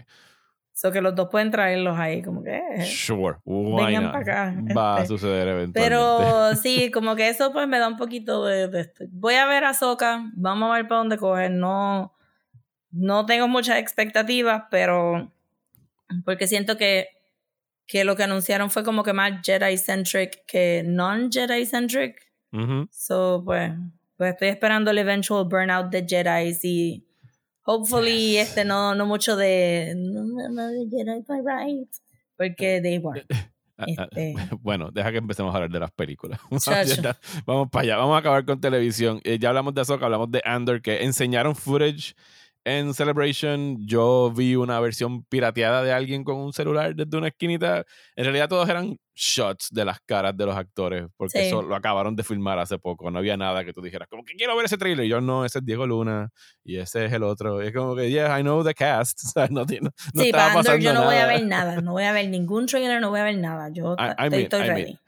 So que los dos pueden traerlos ahí, como que. Eh, sure. vengan para acá. Va a este. suceder eventualmente. Pero sí, como que eso pues me da un poquito de, esto. Voy a ver a Soka, vamos a ver para dónde coger. No, no tengo muchas expectativas, pero. Porque siento que, que lo que anunciaron fue como que más Jedi-centric que non-Jedi-centric. So, pues, pues estoy esperando el eventual burnout de Jedi y hopefully este no, no mucho de no, de Jedi by right porque they were. Ah, ah, este. Bueno, deja que empecemos a hablar de las películas. Vamos para allá, vamos a acabar con televisión. Eh, ya hablamos de Ahsoka, hablamos de Andor, que enseñaron footage en Celebration yo vi una versión pirateada de alguien con un celular desde una esquinita. En realidad todos eran shots de las caras de los actores, porque eso lo acabaron de filmar hace poco. No había nada que tú dijeras, como que quiero ver ese trailer. yo no, ese es Diego Luna y ese es el otro. es como que, yeah, I know the cast. no, sí, para Andor yo no voy a ver nada. No voy a ver ningún trailer, no voy a ver nada. Yo estoy, ready.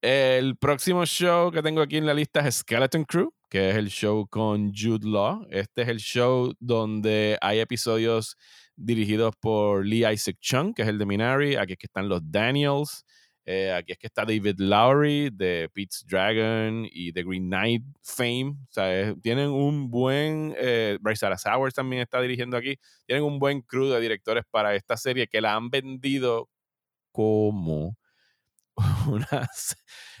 El próximo show que tengo aquí en la lista es Skeleton Crew, que es el show con Jude Law. Este es el show donde hay episodios dirigidos por Lee Isaac Chung, que es el de Minari. Aquí es que están los Daniels. Eh, aquí es que está David Lowry de Pete's Dragon y The Green Knight fame. O sea, tienen un buen. Eh, Bryce Dallas Howard también está dirigiendo aquí. Tienen un buen crew de directores para esta serie que la han vendido como unas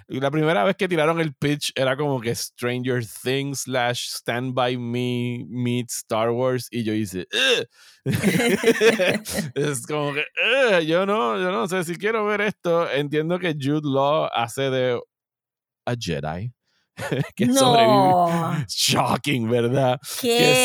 la primera vez que tiraron el pitch era como que Stranger Things slash Stand By Me meets Star Wars y yo hice es como que yo no yo no sé si quiero ver esto entiendo que Jude Law hace de a Jedi que no. sobrevive shocking verdad ¿Qué? que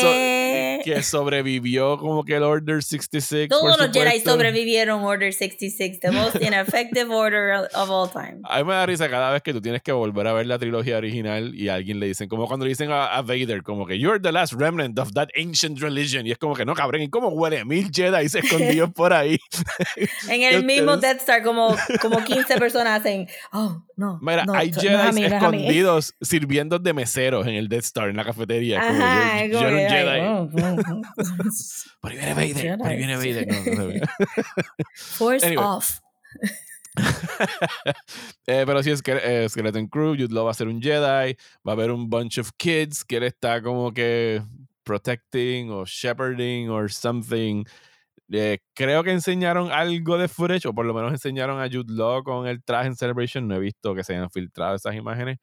sobrevivió como que el Order 66. Todos los Jedi sobrevivieron Order 66, the most ineffective order of all time. A mí me da risa cada vez que tú tienes que volver a ver la trilogía original y a alguien le dicen, como cuando le dicen a, Vader, como que you're the last remnant of that ancient religion. Y es como que no, cabrón, ¿y cómo huele? Mil Jedi se escondió por ahí. en el mismo Death Star, como, como 15 personas hacen, oh, no. Mira, hay Jedi escondidos sirviendo de meseros en el Death Star, en la cafetería. Ajá, como, yo, un Jedi. Oh, por ahí viene Vader. Por ahí viene Vader. Force off. eh, pero sí es que eh, Skeleton Crew, Jude Law va a ser un Jedi, va a haber un bunch of kids que él está como que protecting o shepherding or something. Eh, creo que enseñaron algo de footage, o por lo menos enseñaron a Jude Law con el traje en Celebration. No he visto que se hayan filtrado esas imágenes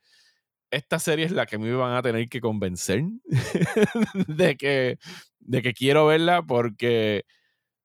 esta serie es la que me van a tener que convencer de, que, de que quiero verla porque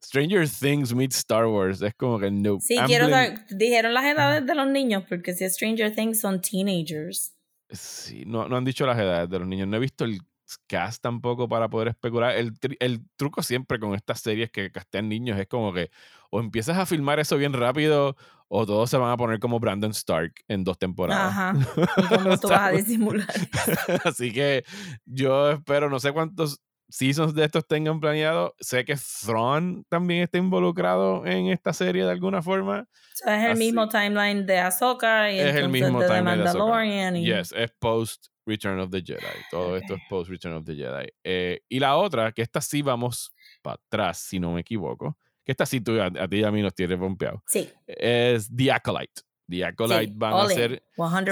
Stranger Things meets Star Wars es como que no. Sí, quiero saber, dijeron las edades de los niños porque si Stranger Things son teenagers. Sí, no, no han dicho las edades de los niños. No he visto el cast tampoco para poder especular. El, el truco siempre con estas series que castean niños es como que o empiezas a filmar eso bien rápido o todos se van a poner como Brandon Stark en dos temporadas. Ajá. ¿Y cómo tú vas a disimular? Así que yo espero, no sé cuántos seasons de estos tengan planeado. Sé que Thrawn también está involucrado en esta serie de alguna forma. es el mismo timeline de Ahsoka y es el mismo de timeline de Mandalorian. Y... Yes, es post Return of the Jedi. Todo esto es post Return of the Jedi. Eh, y la otra, que esta sí vamos para atrás, si no me equivoco, que esta sí tú, a, ti y a mí nos tiene pompeado. Sí. Es The Acolyte. The Acolyte van a ser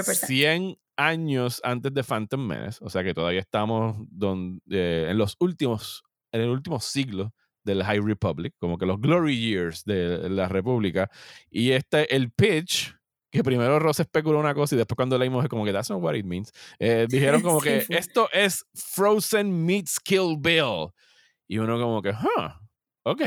100 años antes de Phantom Menace, o sea que todavía estamos donde, eh, en los últimos, en el último siglo del High Republic, como que los glory years de la República. Y este, el pitch, que primero Ross especuló una cosa y después cuando leímos es como que that's not what it means. Eh, dijeron como que esto es Frozen meets Kill Bill. Y uno como que, huh, ok.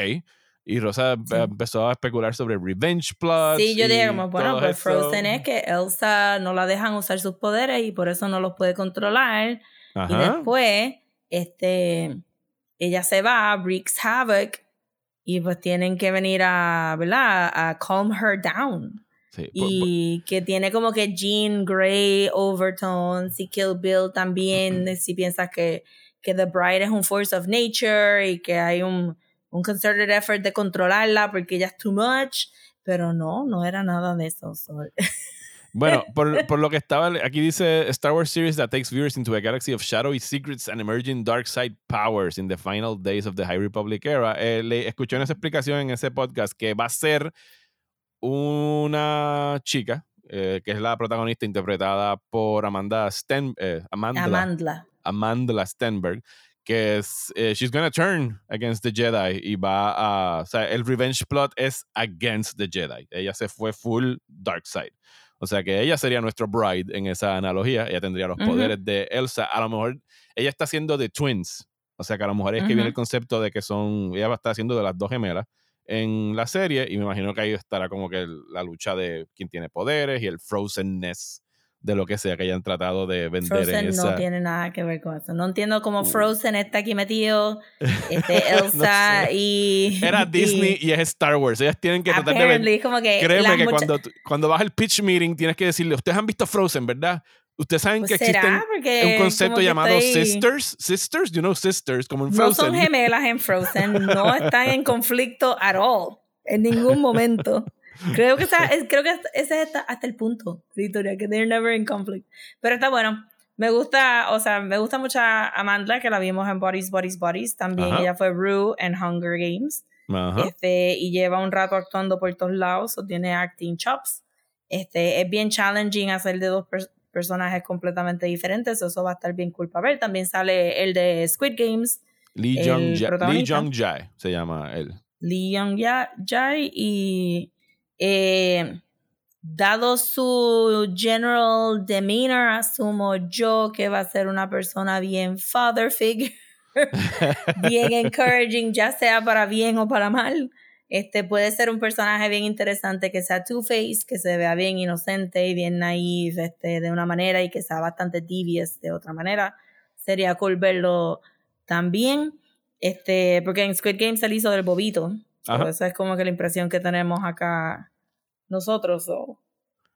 Y Rosa empezó a especular sobre revenge plots. Sí, yo dije como, bueno, pues Frozen es que Elsa no la dejan usar sus poderes y por eso no los puede controlar. Y después, este, ella se va, wreaks havoc y pues tienen que venir a, ¿verdad? A calm her down. y que tiene como que Jean Grey overtones y Kill Bill también, si piensas que, que The Bride es un force of nature y que hay un un concerted effort de controlarla porque ya es too much, pero no, no era nada de eso. Bueno, por, por, lo que estaba, aquí dice Star Wars series that takes viewers into a galaxy of shadowy secrets and emerging dark side powers in the final days of the High Republic era. Eh, le escuché esa explicación en ese podcast que va a ser una chica, eh, que es la protagonista interpretada por Amanda Sten, eh, Amandla, Amandla Stenberg, que es eh, She's Gonna Turn Against the Jedi y va a, o sea, el revenge plot es against the Jedi. Ella se fue full dark side. O sea que ella sería nuestro bride en esa analogía. Ella tendría los poderes de Elsa. A lo mejor ella está haciendo de twins. O sea que a lo mejor es que viene el concepto de que son, ella va a estar haciendo de las dos gemelas en la serie y me imagino que ahí estará como que la lucha de quién tiene poderes y el frozenness de lo que sea que hayan tratado de vender Frozen no tiene nada que ver con eso. No entiendo cómo uh. Frozen está aquí metido, este, Elsa y... Era Disney y, es Star Wars. Ellas tienen que tratar de vender. Créeme que cuando, cuando vas al pitch meeting tienes que decirle, ustedes han visto Frozen, ¿verdad? Ustedes saben pues que existe un concepto llamado sisters, sisters, you know sisters, como en Frozen. No son gemelas en Frozen, no están en conflicto at all, en ningún momento. Creo que, es, creo que ese es hasta, el punto de historia, que they're never in conflict. Pero está bueno. Me gusta, o sea, me gusta mucho a Amanda, que la vimos en Bodies, Bodies, Bodies. También ella fue Rue en Hunger Games. Este, y lleva un rato actuando por todos lados, o tiene acting chops. Este, es bien challenging hacer de dos personajes completamente diferentes, eso va a estar bien cool para ver. También sale el de Squid Games. Lee Jong-jae se llama él. Lee Jong-jae y eh, dado su general demeanor, asumo yo que va a ser una persona bien father figure, bien encouraging, ya sea para bien o para mal. Este puede ser un personaje bien interesante que sea two-face, que se vea bien inocente y bien naive este, de una manera y que sea bastante devious de otra manera. Sería cool verlo también. Este, porque en Squid Game se le hizo del bobito. Esa es como que la impresión que tenemos acá nosotros,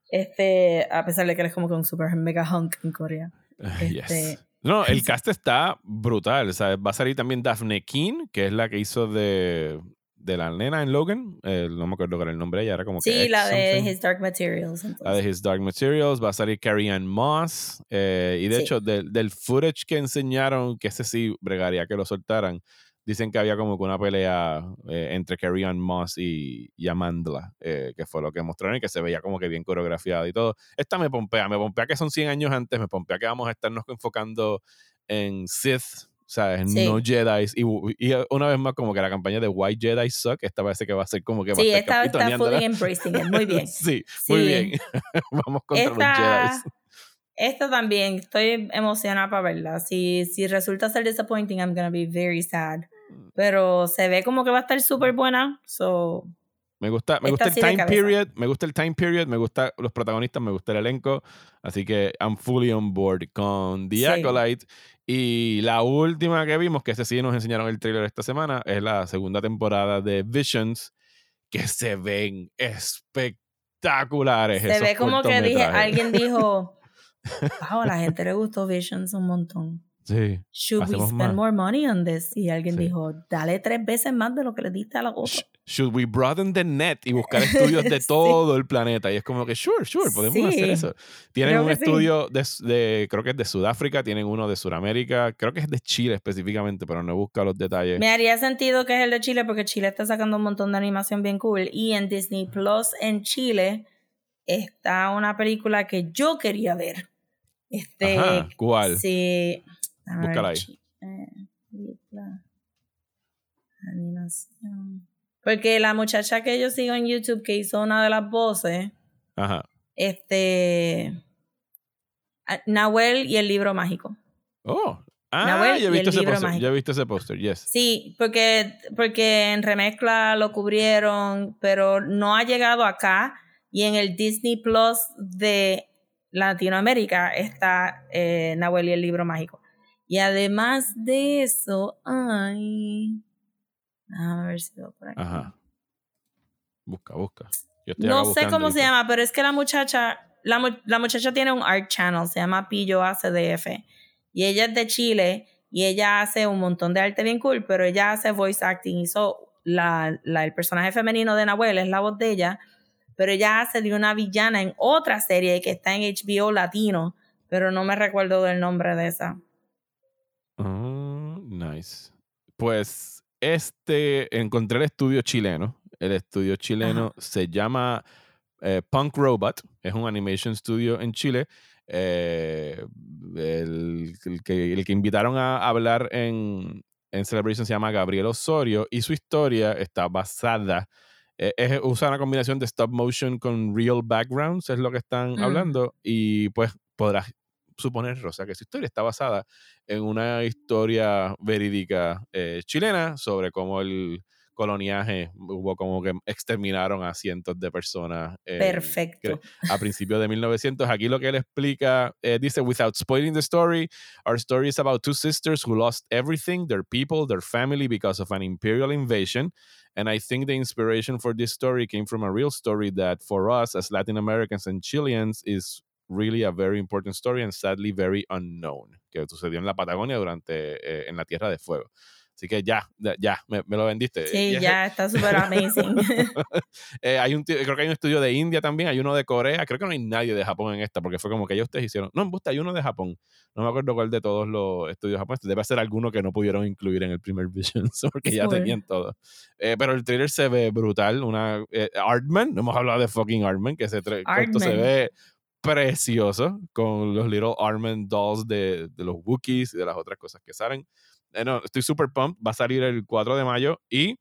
este, a pesar de que él es como que un super mega hunk en Corea. Este, no, el cast está brutal. va a salir también Daphne King, que es la que hizo de, de la nena en Logan. no me acuerdo cuál era el nombre ella, era como sí, Sí, la de His Dark Materials. La de His Dark Materials. Va a salir Carrie Ann Moss. Eh, y de hecho, del footage que enseñaron, que ese sí bregaría que lo soltaran, dicen que había como que una pelea eh, entre Carrie Ann Moss y, y Amandla, eh, que fue lo que mostraron y que se veía como que bien coreografiado y todo. Esta me pompea, me pompea que son 100 años antes, me pompea que vamos a estarnos enfocando en Sith, ¿sabes? No Jedi. Y, y, una vez más, como que la campaña de White Jedi Suck, esta parece que va a ser como que va sí, a estar esta está fully embracing it. Muy bien. sí, muy bien. Vamos contra los Jedi. Esta también, estoy emocionada para verla. Si, si resulta ser disappointing, I'm gonna be very sad. Pero se ve como que va a estar súper buena. So, Me gusta, me gusta el time period, me gusta el time period, me gusta los protagonistas, me gusta el elenco. Así que I'm fully on board con The Acolyte. Y la última que vimos, que ese sí nos enseñaron el trailer esta semana, es la segunda temporada de Visions, que se ven espectaculares. Se ve como que dije, alguien dijo, wow, a la gente le gustó Visions un montón. Sí. Should we spend more money on this? Y alguien dijo, dale tres veces más de lo que le diste a la otra. Should we broaden the net y buscar estudios de todo el planeta? Y es como que, sure, sure, podemos hacer eso. Tienen un estudio de, creo que es de Sudáfrica, tienen uno de Sudamérica, creo que es de Chile específicamente, pero no busca los detalles. Me haría sentido que es el de Chile porque Chile está sacando un montón de animación bien cool. Y en Disney Plus en Chile está una película que yo quería ver. Este, ¿Cuál? Sí. Búscala ahí. Animación. Porque la muchacha que yo sigo en YouTube que hizo una de las voces, Ajá. este. Nahuel y el libro mágico. Oh. Ah, yo he visto ese póster. Yo he visto ese póster, yes. Sí, porque, porque en remezcla lo cubrieron, pero no ha llegado acá. Y en el Disney Plus de Latinoamérica está eh, Nahuel y el libro mágico. Y además de eso, ay. A ver si veo por aquí. Ajá. Busca, busca. no sé cómo se llama, pero es que la muchacha, la, la, muchacha tiene un art channel, se llama Pillo ACDF. Y ella es de Chile y ella hace un montón de arte bien cool, pero ella hace voice acting. Hizo la, la, el personaje femenino de Nahuel, es la voz de ella, pero ella hace de una villana en otra serie que está en HBO Latino, pero no me recuerdo del nombre de esa. Oh, nice. Pues este, encontré el estudio chileno. El estudio chileno se llama eh, Punk Robot. Es un animation studio en Chile. Eh, el, que, el, que, invitaron a hablar en, en Celebration se llama Gabriel Osorio y su historia está basada, eh, es, usa una combinación de stop motion con real backgrounds, es lo que están mm. hablando, y pues podrás suponer, o sea, que su historia está basada en una historia verídica eh, chilena sobre cómo el coloniaje hubo como que exterminaron a cientos de personas. Perfecto. A principios de 1900. Aquí lo que él explica, eh, dice, without spoiling the story, our story is about two sisters who lost everything, their people, their family, because of an imperial invasion. And I think the inspiration for this story came from a real story that for us as Latin Americans and Chileans is really a very important story and sadly very unknown, que sucedió en la Patagonia durante, eh, en la Tierra de Fuego. Así que ya, ya, me, lo vendiste. Sí, ya está súper amazing. eh, hay un, creo que hay un estudio de India también, hay uno de Corea, creo que no hay nadie de Japón en esta, porque fue como que ellos ustedes hicieron, no, me gusta, hay uno de Japón, no me acuerdo cuál de todos los estudios japoneses, debe ser alguno que no pudieron incluir en el primer Vision, porque ya tenían todo. Eh, pero el trailer se ve brutal, una eh, Artman, no hemos hablado de fucking Artman, que ese corto se ve precioso con los Little Armand Dolls de, de, los Wookiees y de las otras cosas que salen. Eh, no, estoy super pumped. Va a salir el 4 de mayo y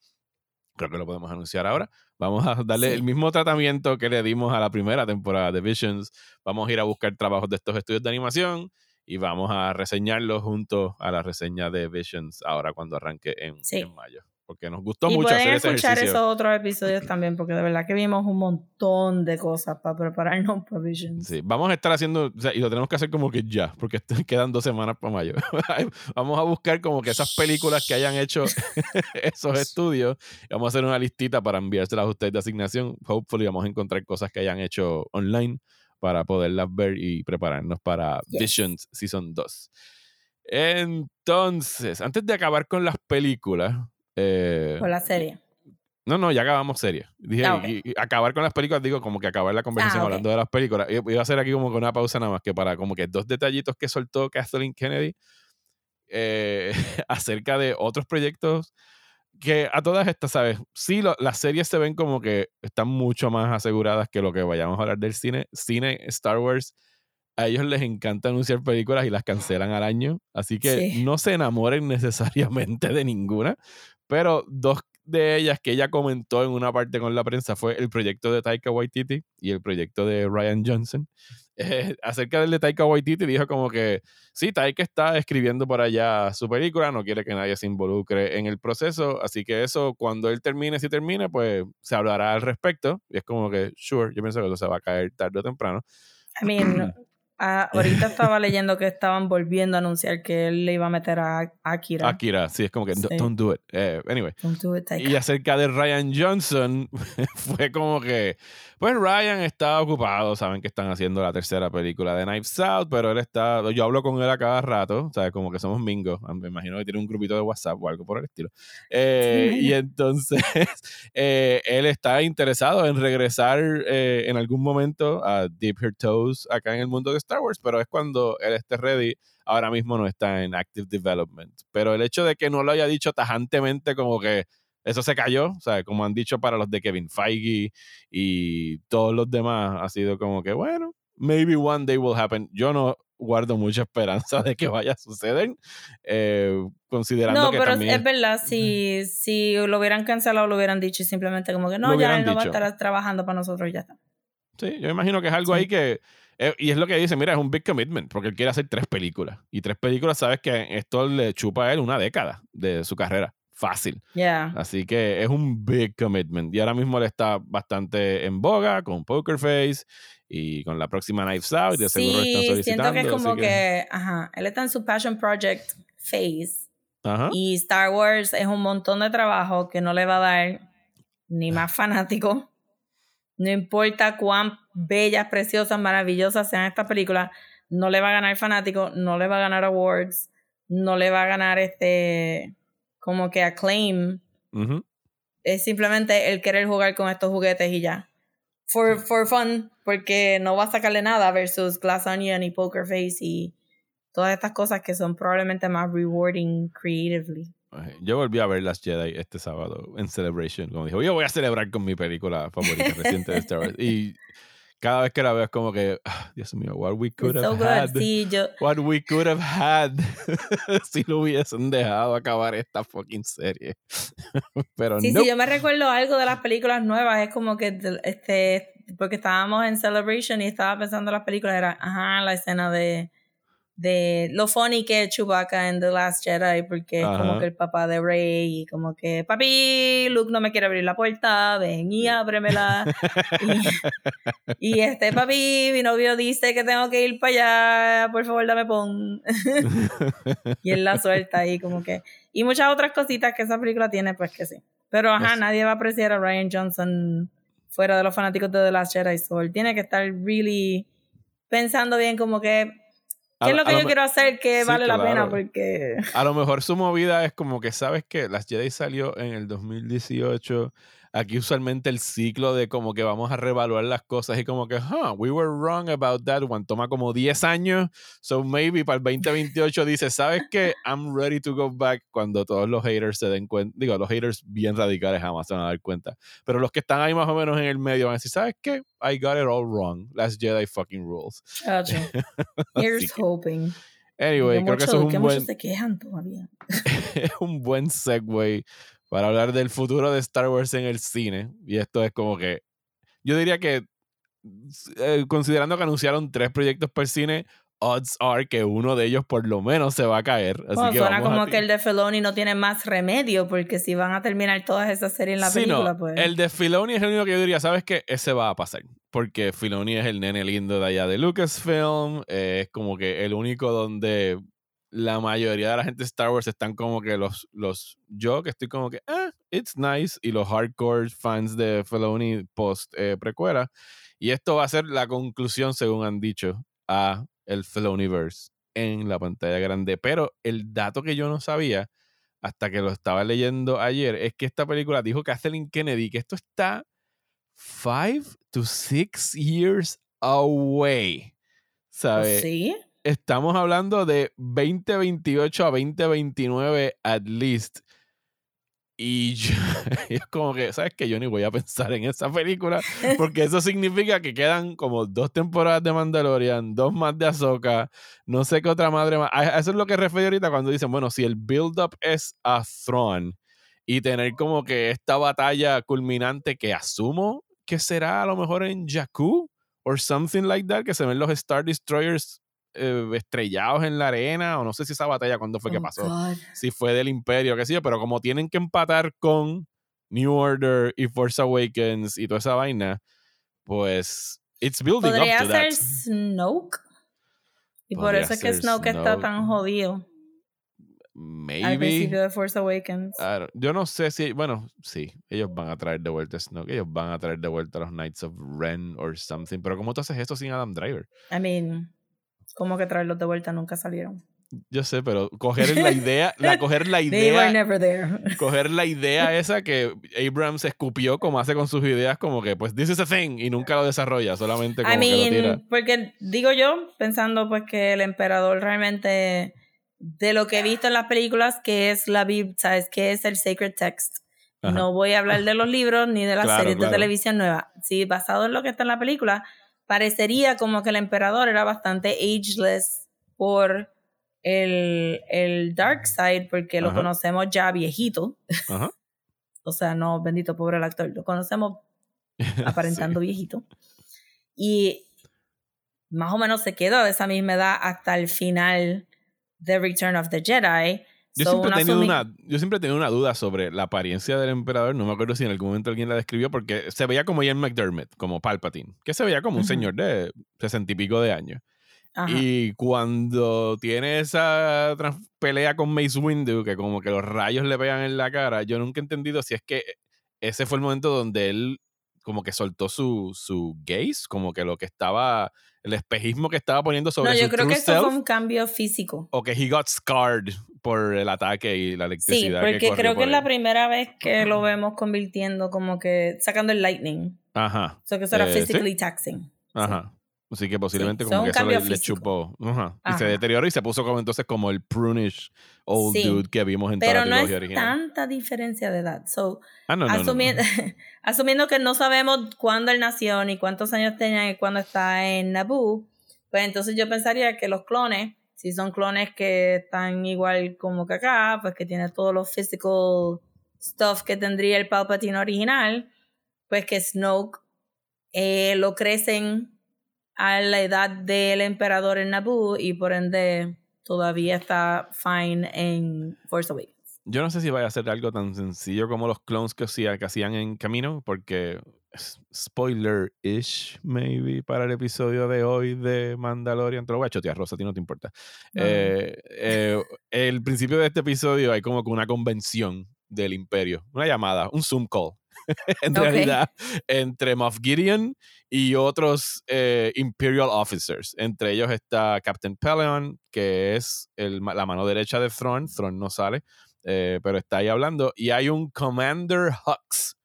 creo que lo podemos anunciar ahora. Vamos a darle el mismo tratamiento que le dimos a la primera temporada de Visions. Vamos a ir a buscar trabajos de estos estudios de animación y vamos a reseñarlos junto a la reseña de Visions ahora cuando arranque en, en mayo porque nos gustó mucho hacer ese escuchar esos otros episodios también, porque de verdad que vimos un montón de cosas para prepararnos para Visions. Sí, vamos a estar haciendo, y lo tenemos que hacer como que ya, porque quedan dos semanas para mayo. vamos a buscar como que esas películas que hayan hecho esos estudios, y vamos a hacer una listita para enviárselas a ustedes de asignación. Hopefully vamos a encontrar cosas que hayan hecho online para poderlas ver y prepararnos para Visions Season 2. Entonces, antes de acabar con las películas, eh, con la serie. No, no, ya acabamos serie. Dije, ah, y, acabar con las películas, digo, como que acabar la conversación ah, hablando de las películas. Iba a hacer aquí como que una pausa nada más que para como que dos detallitos que soltó Kathleen Kennedy eh, acerca de otros proyectos que a todas estas, ¿sabes? Sí, las series se ven como que están mucho más aseguradas que lo que vayamos a hablar del cine. Cine, Star Wars, a ellos les encanta anunciar películas y las cancelan al año. Así que no se enamoren necesariamente de ninguna. Pero dos de ellas que ella comentó en una parte con la prensa fue el proyecto de Taika Waititi y el proyecto de Ryan Johnson. eh, acerca del de Taika Waititi dijo como que sí, Taika está escribiendo por allá su película, no quiere que nadie se involucre en el proceso, así que eso cuando él termine, si termine, pues se hablará al respecto. Y es como que, sure, yo pienso que eso se va a caer tarde o temprano. I mean, Ah, ahorita estaba leyendo que estaban volviendo a anunciar que él le iba a meter a Akira. Akira, sí, es como que don't do it. Eh, anyway. Don't do it, y acerca de Ryan Johnson, fue como que, pues Ryan está ocupado, saben que están haciendo la tercera película de Knives Out, pero él está, yo hablo con él a cada rato, ¿sabes? Como que somos mingos, ah, me imagino que tiene un grupito de WhatsApp o algo por el estilo. Eh, y entonces, eh, él está interesado en regresar en algún momento a Deep Her Toes acá en el mundo de Star Wars, pero es cuando él esté ready. Ahora mismo no está en active development. Pero el hecho de que no lo haya dicho tajantemente, como que eso se cayó, o sea, como han dicho para los de Kevin Feige y todos los demás, ha sido como que, bueno, maybe one day will happen. Yo no guardo mucha esperanza de que vaya a suceder, eh, considerando no, que pero también... es verdad, si, si lo hubieran cancelado, lo hubieran dicho y simplemente como que no, ya él no va a estar trabajando para nosotros, ya está. Sí, yo imagino que es algo ahí que eh, y es lo que dice, mira, es un big commitment, porque él quiere hacer tres películas. Y tres películas, sabes que esto le chupa a él una década de su carrera. Fácil. Yeah. Así que es un big commitment. Y ahora mismo él está bastante en boga con Poker Face y con la próxima Knives Out. Y de seguro están solicitando. Siento que es como que, ajá, él está en su Passion Project phase. Ajá. Y Star Wars es un montón de trabajo que no le va a dar ni más fanático no importa cuán bellas, preciosas, maravillosas sean estas películas, no le va a ganar fanático, no le va a ganar awards, no le va a ganar este como que acclaim. Es simplemente el querer jugar con estos juguetes y ya. For, for fun, porque no va a sacarle nada versus Glass Onion y Poker Face y todas estas cosas que son probablemente más rewarding creatively. Yo volví a ver Las Jedi este sábado en Celebration. Como dijo, yo voy a celebrar con mi película favorita reciente de Star Wars. Y cada vez que la veo es como que, ah, Dios mío, what we could have had. What we could have had si lo hubiesen dejado acabar esta fucking serie. Pero sí, sí, yo me recuerdo algo de las películas nuevas. Es como que, este, porque estábamos en Celebration y estaba pensando en las películas, era, ajá, la escena de de lo funny que es Chewbacca en The Last Jedi, porque es como que el papá de Rey, y como que, papi, Luke no me quiere abrir la puerta, ven y ábremela. y, este, papi, mi novio dice que tengo que ir para allá, por favor, dame pon. y él la suelta ahí, como que. Y muchas otras cositas que esa película tiene, pues que sí. Pero ajá, nadie va a apreciar a Ryan Johnson fuera de los fanáticos de The Last Jedi, so él tiene que estar really pensando bien, como que ¿Qué es lo que yo quiero hacer que vale la pena? Porque. A lo mejor su movida es como que, ¿sabes que Las Jedi salió en el 2018. Aquí usualmente el ciclo de como que vamos a reevaluar las cosas y como que, huh, we were wrong about that one. Toma como 10 años. So maybe para el 2028 dice, ¿sabes qué? I'm ready to go back cuando todos los haters se den cuenta. Digo, los haters bien radicales jamás se van a dar cuenta. Pero los que están ahí más o menos en el medio van a decir, ¿sabes qué? I got it all wrong. Last Jedi fucking rules. Here's hoping. Anyway, creo que eso es un buen. se quejan todavía. es un buen segue para hablar del futuro de Star Wars en el cine. Y esto es como que, yo diría que, eh, considerando que anunciaron tres proyectos por cine, odds are que uno de ellos por lo menos se va a caer. Así que suena como que el de Filoni no tiene más remedio, porque si van a terminar todas esas series en la película, pues... El de Filoni es el único que yo diría, ¿sabes qué? Ese va a pasar. Porque Filoni es el nene lindo de allá de Lucasfilm. Eh, es como que el único donde la mayoría de la gente de Star Wars están como que los, los yo que estoy como que, eh, it's nice, y los hardcore fans de Filoni post eh, precuela. Y esto va a ser la conclusión, según han dicho, a el Filoniverse en la pantalla grande. Pero el dato que yo no sabía hasta que lo estaba leyendo ayer es que esta película dijo Kathleen Kennedy que esto está five to six years away. ¿Sabes? ¿Sí? Estamos hablando de 2028 a 2029 at least. Y yo, es como que, ¿sabes que Yo ni voy a pensar en esa película, porque eso significa que quedan como dos temporadas de Mandalorian, dos más de Ahsoka, no sé qué otra madre más. Eso es lo que refiero ahorita cuando dicen, bueno, si el build-up es a Throne y tener como que esta batalla culminante que asumo que será a lo mejor en Jakku, or something like that, que se ven los Star Destroyers eh, estrellados en la arena, o no sé si esa batalla cuándo fue que Oh, pasó, God. si fue del Imperio, qué sé yo, pero como tienen que empatar con New Order y Force Awakens y toda esa vaina, pues it's building up Podría to ser that. Snoke. Y por eso es que Snoke está tan jodido al Maybe. principio de Force Awakens. Yo no sé si, bueno, sí, ellos van a traer de vuelta a Snoke, ellos van a traer de vuelta a los Knights of Ren or something, pero ¿cómo tú haces esto sin Adam Driver? I mean, como que traerlos de vuelta nunca salieron. Yo sé, pero coger la idea, la coger la They were idea, never there. coger la idea esa que Abrams escupió como hace con sus ideas, como que pues this is a thing y nunca lo desarrolla, solamente como I que lo tira. mean, porque digo yo, pensando pues que el emperador realmente, de lo que he visto en las películas, que es la Biblia, ¿sabes? Que es el sacred text. Ajá. No voy a hablar de los libros ni de las Claro, series claro. de televisión nuevas. Sí, basado en lo que está en la película, parecería como que el emperador era bastante ageless por el, el dark side, porque lo conocemos ya viejito. Ajá. O sea, no, bendito pobre el actor, lo conocemos aparentando viejito. Y más o menos se quedó de esa misma edad hasta el final de Return of the Jedi. Yo So, siempre, he tenido una, yo siempre he tenido una duda sobre la apariencia del emperador. No me acuerdo si en algún momento alguien la describió, porque se veía como Ian McDermott, como Palpatine, que se veía como un señor de sesenta y pico de años. Ajá. Y cuando tiene esa pelea con Mace Windu, que como que los rayos le pegan en la cara, yo nunca he entendido si es que ese fue el momento donde él como que soltó su, su gaze, como que lo que estaba, el espejismo que estaba poniendo sobre No, su yo creo que eso fue un cambio físico. o que he got scarred por el ataque y la Sí, electricidad. que porque corrió creo por que es la él. primera vez que lo vemos convirtiendo como que sacando el lightning. Ajá, O sea, que eso era Eh, ¿sí? physically taxing. Sí. ajá. Así que posiblemente Sí, como que eso le, chupó. Y se deterioró y se puso como entonces como el prunish old Sí. dude que vimos en toda la no es trilogía original. tanta diferencia de edad. So, Ah, no, no, asumiendo que no sabemos cuándo él nació ni cuántos años tenía y cuándo está en Naboo, pues entonces yo pensaría que los clones, si son clones que están igual como que acá, pues que tiene todos los physical stuff que tendría el Palpatine original, pues que Snoke eh, lo crecen a la edad del emperador en Naboo y por ende todavía está fine en Force Awakens. Yo no sé si vaya a ser algo tan sencillo como los clones que, hacía, que hacían en camino, porque spoiler-ish, maybe, para el episodio de hoy de Mandalorian. Te lo voy a chotear, Rosa, a ti no te importa. No. Eh, eh, el principio de este episodio hay como una convención del imperio, una llamada, un Zoom call, en Ok. realidad, entre Moff Gideon y otros eh, Imperial Officers. Entre ellos está Captain Peleon, que es el la mano derecha de Thrawn. Thrawn no sale, eh, pero está ahí hablando. Y hay un Commander Hux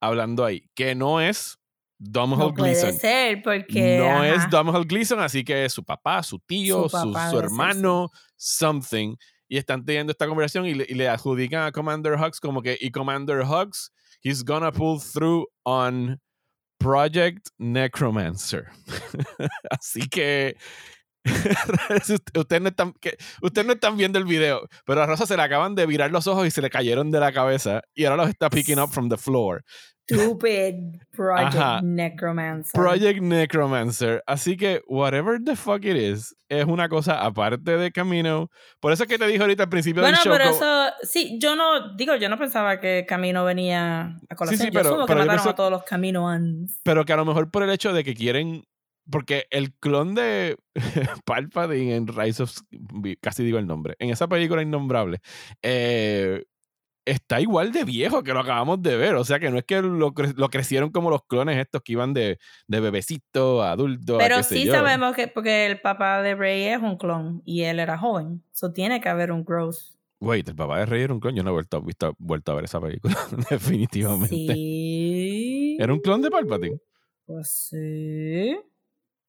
hablando ahí, que no es Domhnall No puede Gleeson. ser porque No ajá, es Domhnall Gleeson, así que es su papá, su tío, Su su, papá su hermano, something. Y están teniendo esta conversación y le, y le adjudican a Commander Hux como que, y Commander Hux, he's gonna pull through on Project Necromancer. así que ustedes no, están, que- ustedes no están viendo el video, pero a Rosa se le acaban de virar los ojos y se le cayeron de la cabeza y ahora los está picking up from the floor. Stupid Project Ajá. Necromancer. Project Necromancer. Así que, whatever the fuck it is, es una cosa aparte de Camino. Por eso es que te dije ahorita al principio Bueno, del show. pero como- eso, sí, yo no, digo, yo no pensaba que Camino venía a colación. sí, yo pero- que pero yo mataron pienso- a todos los Caminoans. pero que a lo mejor por el hecho de que quieren. Porque el clon de Palpatine en Rise of. Casi digo el nombre. En esa película innombrable. eh, está igual de viejo que lo acabamos de ver. O sea que no es que lo, cre- lo crecieron como los clones estos que iban de, de bebecito a adulto. a Pero sé sí yo. sabemos que, porque el papá de Rey es un clon y él era joven. So tiene que haber un growth. Wait, el papá de Rey era un clon. Yo no he vuelto, visto- vuelto a ver esa película. Definitivamente. Sí. ¿Era un clon de Palpatine? Pues sí.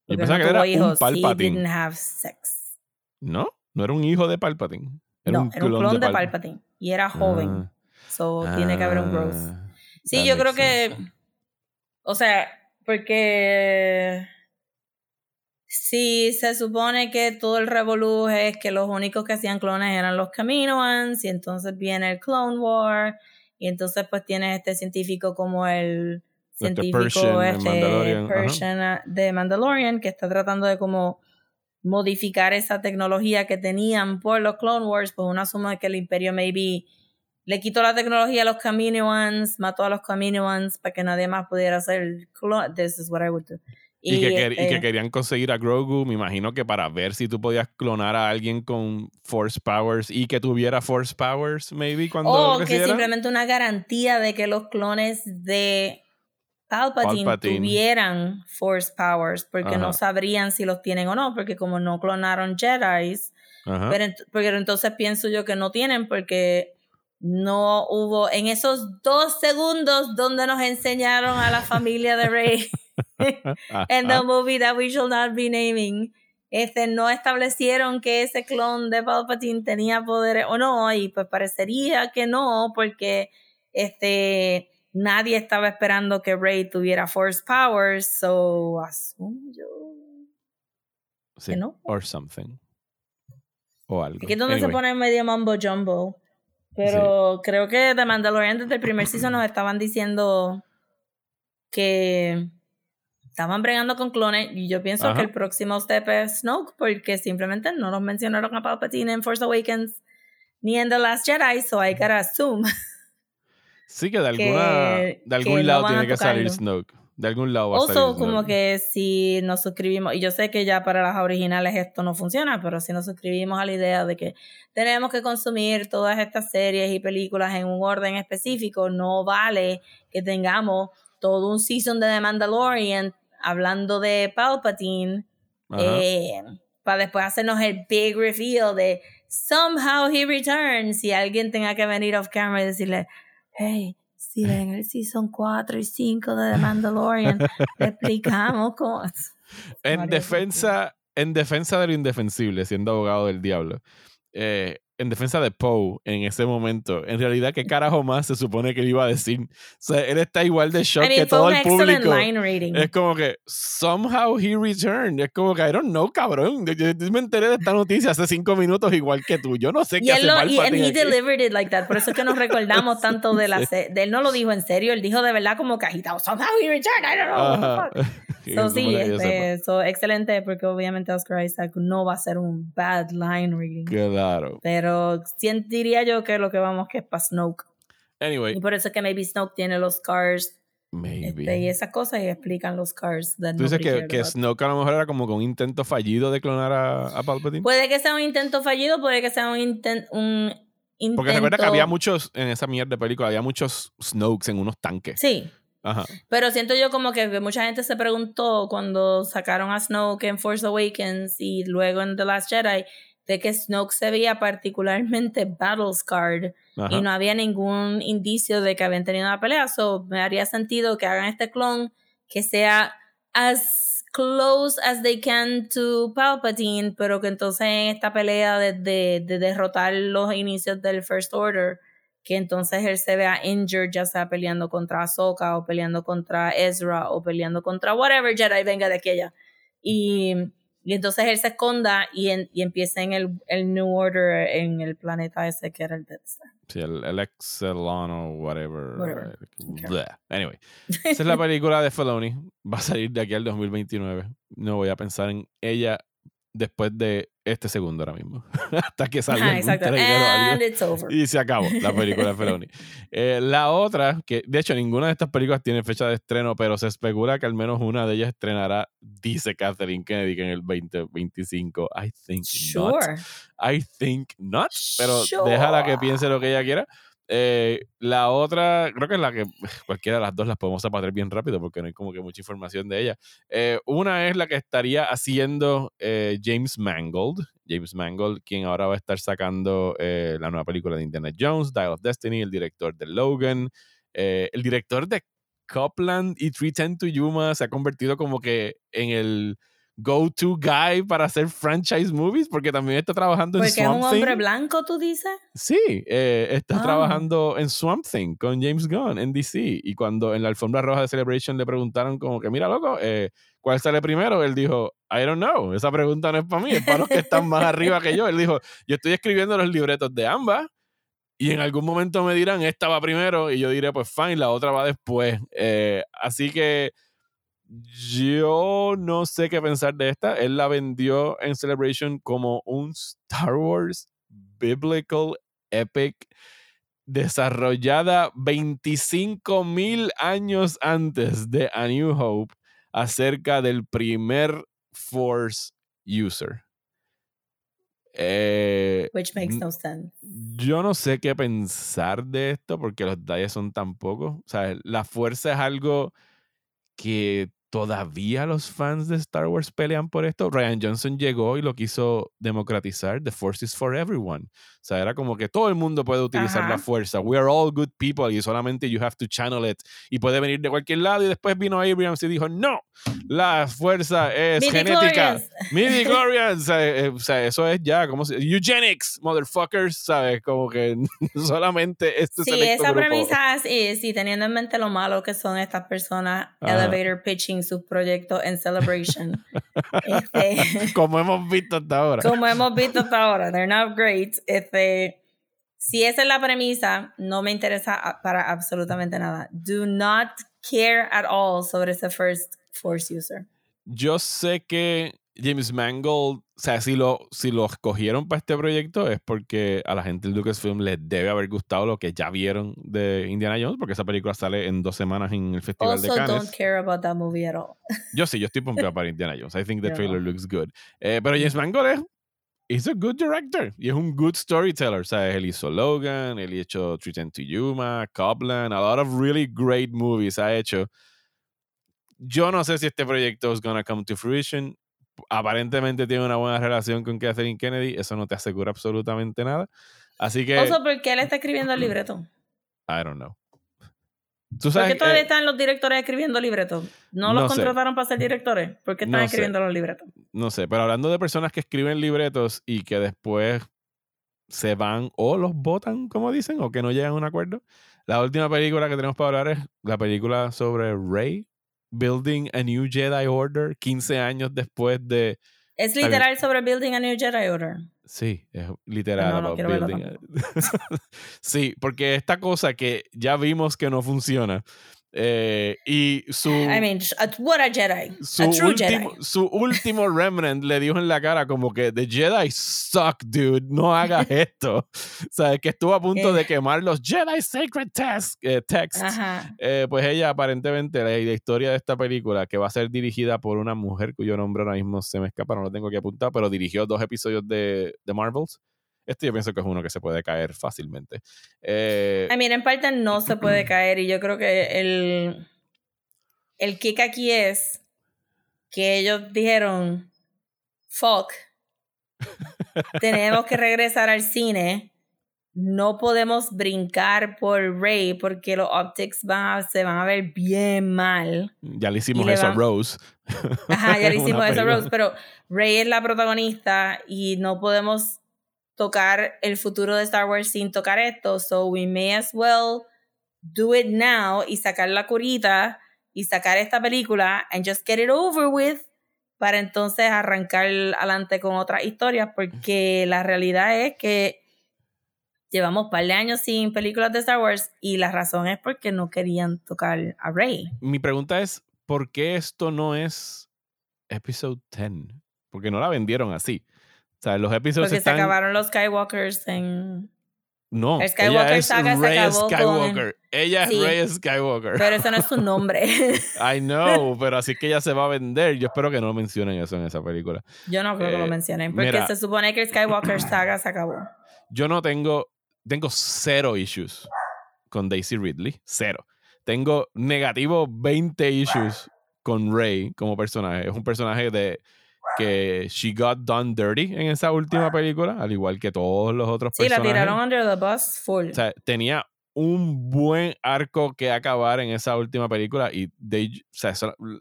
Yo pensaba no que era un hijos. He Palpatine. didn't have sex. ¿No? No era un hijo de Palpatine. no, era un clon de, Palpatine. Palpatine. Y era joven. Ah, So tiene que haber un growth. ah, Sí, yo creo que. O sea, porque. Si se supone que todo el revolú es que los únicos que hacían clones eran los Kaminoans, y entonces viene el Clone War, y entonces pues tienes este científico como el científico este, ah, de Mandalorian que está tratando de como modificar esa tecnología que tenían por los Clone Wars, pues uno asume que el imperio maybe le quitó la tecnología a los Kaminoans, mató a los Kaminoans para que nadie más pudiera hacer clone. This is what I would do. Y, que, este querían conseguir a Grogu, me imagino que para ver si tú podías clonar a alguien con Force Powers y que tuviera Force Powers, maybe, cuando O que simplemente una garantía de que los clones de Palpatine, tuvieran Force Powers, porque no sabrían si los tienen o no, porque como no clonaron Jedi, pero, pero entonces pienso yo que no tienen, porque no hubo en esos dos segundos donde nos enseñaron a la familia de Rey en the movie that we shall not be naming este no establecieron que ese clon de Palpatine tenía poderes o no y pues parecería que no porque este nadie estaba esperando que Rey tuviera force powers so asumo yo sí, no. or something. O algo. Aquí es donde se pone medio mambo jumbo pero creo que The Mandalorian desde el primer season nos estaban diciendo que estaban bregando con clones y yo pienso que el próximo step es Snoke porque simplemente no nos mencionaron a Palpatine en Force Awakens ni en The Last Jedi, so I gotta assume. Sí, que de, alguna, de algún lado tiene que salir Snoke. De algún lado va a salir como que si nos suscribimos, y yo sé que ya para las originales esto no funciona, pero si nos suscribimos a la idea de que tenemos que consumir todas estas series y películas en un orden específico, no vale que tengamos todo un season de The Mandalorian hablando de Palpatine eh, para después hacernos el big reveal de somehow he returns y alguien tenga que venir off camera y decirle, hey, si ven el season 4 y 5 de The Mandalorian, le explicamos cómo. En defensa, en defensa de lo indefensible, siendo abogado del diablo, eh, en defensa de Poe en ese momento, en realidad, ¿qué carajo más se supone que él iba a decir? O sea, él está igual de shock que todo el público. Es como que, somehow he returned. Es como que, I don't know, cabrón. Yo, me enteré de esta noticia hace cinco minutos igual que tú. Yo no sé qué hace lo, y and he delivered it like that. Por eso es que nos recordamos tanto de la... De, él no lo dijo en serio, él dijo de verdad como que agitado, somehow he returned, I don't know. So, sí, este, so, excelente, porque obviamente Oscar Isaac no va a ser un bad line reading. Claro. Pero diría yo que lo que vamos que es para Snoke. Anyway. Y por eso es que maybe Snoke tiene los cars. Maybe. Este, y esas cosas y explican los cars. Tú dices que, que Snoke a lo mejor era como un intento fallido de clonar a, a, Palpatine. Puede que sea un intento fallido, puede que sea un, intent, un intento. Porque recuerda que había muchos, en esa mierda de película, había muchos Snokes en unos tanques. Sí. Pero siento yo como que mucha gente se preguntó cuando sacaron a Snoke en Force Awakens y luego en The Last Jedi de que Snoke se veía particularmente battle scarred y no había ningún indicio de que habían tenido una pelea. So me haría sentido que hagan este clon que sea as close as they can to Palpatine, pero que entonces en esta pelea de, de derrotar los inicios del First Order que entonces él se vea injured, ya sea peleando contra Ahsoka o peleando contra Ezra o peleando contra whatever Jedi venga de aquella. Y, y entonces él se esconda y, y empieza en el, el, New Order en el planeta ese que era el Death Star. Sí, el, el Exelon o whatever. Anyway, esa es la película de Felony. Va a salir de aquí al 2029. No voy a pensar en ella después de este segundo ahora mismo. Hasta que salga Y se acabó la película de Feloni. Eh, la otra, que de hecho ninguna de estas películas tiene fecha de estreno, pero se especula que al menos una de ellas estrenará, dice Catherine Kennedy, que en el 2025. I think not. I think not. Pero déjala que piense lo que ella quiera. Eh, la otra, creo que es la que cualquiera de las dos las podemos zapatar bien rápido porque no hay como que mucha información de ella. Eh, una es la que estaría haciendo eh, James Mangold. James Mangold, quien ahora va a estar sacando la nueva película de Indiana Jones, Dial of Destiny, el director de Logan, el director de Copland y 310 to Yuma se ha convertido como que en el go-to guy para hacer franchise movies, porque también está trabajando en Swamp Thing. es un hombre blanco, tú dices? Sí, eh, está ah. trabajando en Swamp Thing con James Gunn en DC. Y cuando en la alfombra roja de Celebration le preguntaron como que, mira, loco, eh, ¿cuál sale primero? Él dijo, I don't know, esa pregunta no es para mí, es para los que están más arriba que yo. Él dijo, yo estoy escribiendo los libretos de ambas y en algún momento me dirán, esta va primero, y yo diré, pues fine, la otra va después. Eh, así que yo no sé qué pensar de esta. Él la vendió en Celebration como un Star Wars Biblical Epic desarrollada 25 mil años antes de A New Hope acerca del primer Force user. Eh, Which makes no sense. Yo no sé qué pensar de esto porque los detalles son tan pocos. O sea, la fuerza es algo que todavía los fans de Star Wars pelean por esto. Ryan Johnson llegó y lo quiso democratizar. The Force is for everyone. O sea, era como que todo el mundo puede utilizar la fuerza. We are all good people y solamente you have to channel it. Y puede venir de cualquier lado. Y después vino Abrams y dijo, no, la fuerza es genética. Midi Glorians. Eh, o, sea, eso es ya como eugenics, motherfuckers. ¿Sabes? Como que solamente este Sí, esa premisa es, y teniendo en mente lo malo que son estas personas, elevator pitching sus proyectos en Celebration. este, como hemos visto hasta ahora. Como hemos visto hasta ahora. They're not great. Este, si esa es la premisa, no me interesa para absolutamente nada. Do not care at all sobre ese first Force user. Yo sé que James Mangold, o sea, si lo, si lo escogieron para este proyecto es porque a la gente del Lucasfilm les debe haber gustado lo que ya vieron de Indiana Jones, porque esa película sale en dos semanas en el Festival de Cannes. don't care about that movie at all. Yo sí, yo estoy pompeado para Indiana Jones. I think the trailer looks good. Eh, pero James Mangold es a good director y es un good storyteller. O sea, él hizo Logan, él hizo Treat to Yuma, Copland, a lot of really great movies ha hecho. Yo no sé si este proyecto es gonna come to fruition. Aparentemente tiene una buena relación con Kathleen Kennedy. Eso no te asegura absolutamente nada. Así que. ¿por qué él está escribiendo el libreto? I don't know. ¿Por qué todavía están los directores escribiendo libretos? ¿No los contrataron para ser directores? ¿Por qué están escribiendo los libretos? No sé, pero hablando de personas que escriben libretos y que después se van o los votan, como dicen, o que no llegan a un acuerdo. La última película que tenemos para hablar es la película sobre Rey, Building a New Jedi Order, 15 años después de... Es literal sobre Building a New Jedi Order. Sí, es literal. sí, porque esta cosa que ya vimos que no funciona. Eh, y su. I mean, what a Jedi. Su, a true último, Jedi. su último remnant le dijo en la cara como que The Jedi suck, dude. No hagas esto. o sea, que estuvo a punto de quemar los Jedi Sacred text, eh, Texts. Eh, pues ella, aparentemente, la, historia de esta película, que va a ser dirigida por una mujer cuyo nombre ahora mismo se me escapa, no lo tengo que apuntar, pero dirigió dos episodios de, de Marvels. Este yo pienso que es uno que se puede caer fácilmente. Eh, I mean, en parte no se puede caer y yo creo que el, el kick aquí es que ellos dijeron, fuck, tenemos que regresar al cine, no podemos brincar por Rey porque los optics van se van a ver bien mal. Ya le hicimos eso a Rose. Ajá, ya le hicimos eso a Rose, pero Rey es la protagonista y no podemos tocar el futuro de Star Wars sin tocar esto. So we may as well do it now y sacar la curita y sacar esta película and just get it over with para entonces arrancar adelante con otras historias porque la realidad es que llevamos un par de años sin películas de Star Wars y la razón es porque no querían tocar a Rey. Mi pregunta es, ¿por qué esto no es Episode 10? Porque no la vendieron así. O sea, los episodios Porque están... se acabaron los Skywalkers en... No, el Skywalker ella es saga Rey se acabó Skywalker. Con... Ella sí, es Rey Skywalker. Pero eso no es su nombre. I know, pero así que ella se va a vender. Yo espero que no mencionen eso en esa película. Yo no creo eh, que lo eh, mencionen, porque mira, se supone que el Skywalker saga se acabó. Yo no tengo, tengo cero issues con Daisy Ridley, cero. Tengo negativo 20 issues con Rey como personaje. Es un personaje de que she got done dirty en esa última película, al igual que todos los otros sí, personajes. Sí, la tiraron under the bus full. O sea, tenía un buen arco que acabar en esa última película y they, o sea,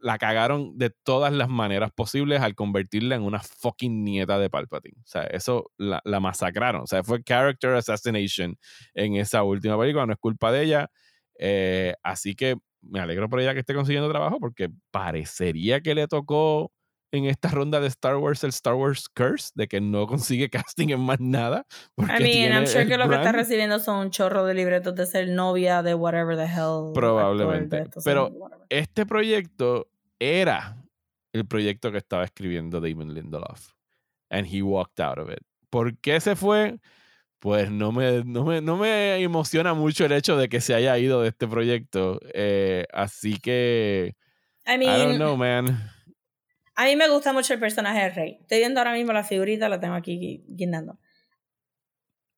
la cagaron de todas las maneras posibles al convertirla en una fucking nieta de Palpatine. O sea, eso la, la masacraron. O sea, fue character assassination en esa última película, no es culpa de ella. Eh, así que me alegro por ella que esté consiguiendo trabajo porque parecería que le tocó en esta ronda de Star Wars el Star Wars Curse, de que no consigue casting en más nada. Porque I mean, tiene I'm sure que lo que está recibiendo son un chorro de libretos de ser novia de whatever the hell. Probablemente. Pero-. Este proyecto era el proyecto que estaba escribiendo Damon Lindelof. And he walked out of it. ¿Por qué se fue? Pues no me, no me, no me emociona mucho el hecho de que se haya ido de este proyecto. Eh, así que. I I mean, don't know, man. A mí me gusta mucho el personaje de Rey. Estoy viendo ahora mismo la figurita, la tengo aquí gui- guindando.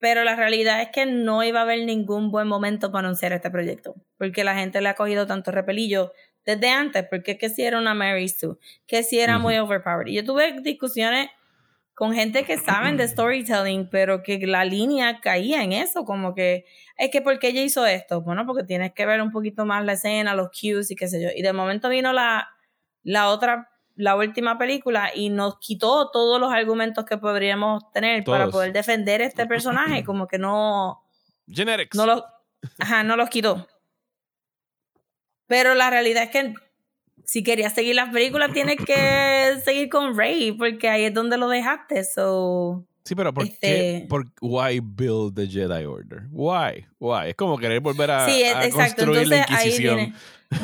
Pero la realidad es que no iba a haber ningún buen momento para anunciar este proyecto. Porque la gente le ha cogido tanto repelillo desde antes. Porque que si era una Mary Sue, que si era muy overpowered. Y yo tuve discusiones con gente que saben de storytelling, pero que la línea caía en eso. Como que, es que ¿por qué ella hizo esto? Bueno, porque tienes que ver un poquito más la escena, los cues y qué sé yo. Y de momento vino la, la otra la última película y nos quitó todos los argumentos que podríamos tener para poder defender este personaje, como que no, Genetics. no los, ajá, no los quitó. Pero la realidad es que si querías seguir las películas tienes que seguir con Rey porque ahí es donde lo dejaste, so Sí, pero ¿por Este- qué? Por, why build the Jedi Order? Why? Why? Es como querer volver a, sí, es- a exacto, construir la entonces ahí Inquisición. viene.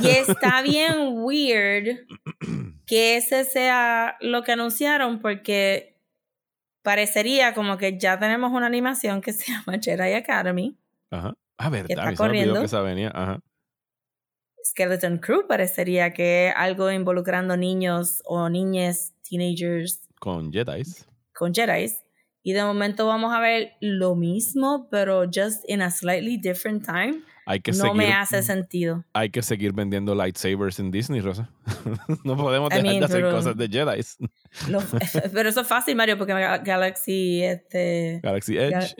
Y está bien weird que ese sea lo que anunciaron porque parecería como que ya tenemos una animación que se llama Jedi Academy. Ajá. Ah, verdad. está me olvidó corriendo. que esa venía. Ajá. Skeleton Crew parecería que algo involucrando niños o niñas, teenagers Con Jedis. con Jedi. Y de momento vamos a ver lo mismo, pero just in a slightly different time. Hay que No seguir, me hace sentido. hay que seguir vendiendo lightsabers en Disney, Rosa. no podemos I dejar mean, de hacer pero- cosas de Jedis. Lo- pero eso es fácil, Mario, porque Ga- Galaxy, este, Galaxy Edge.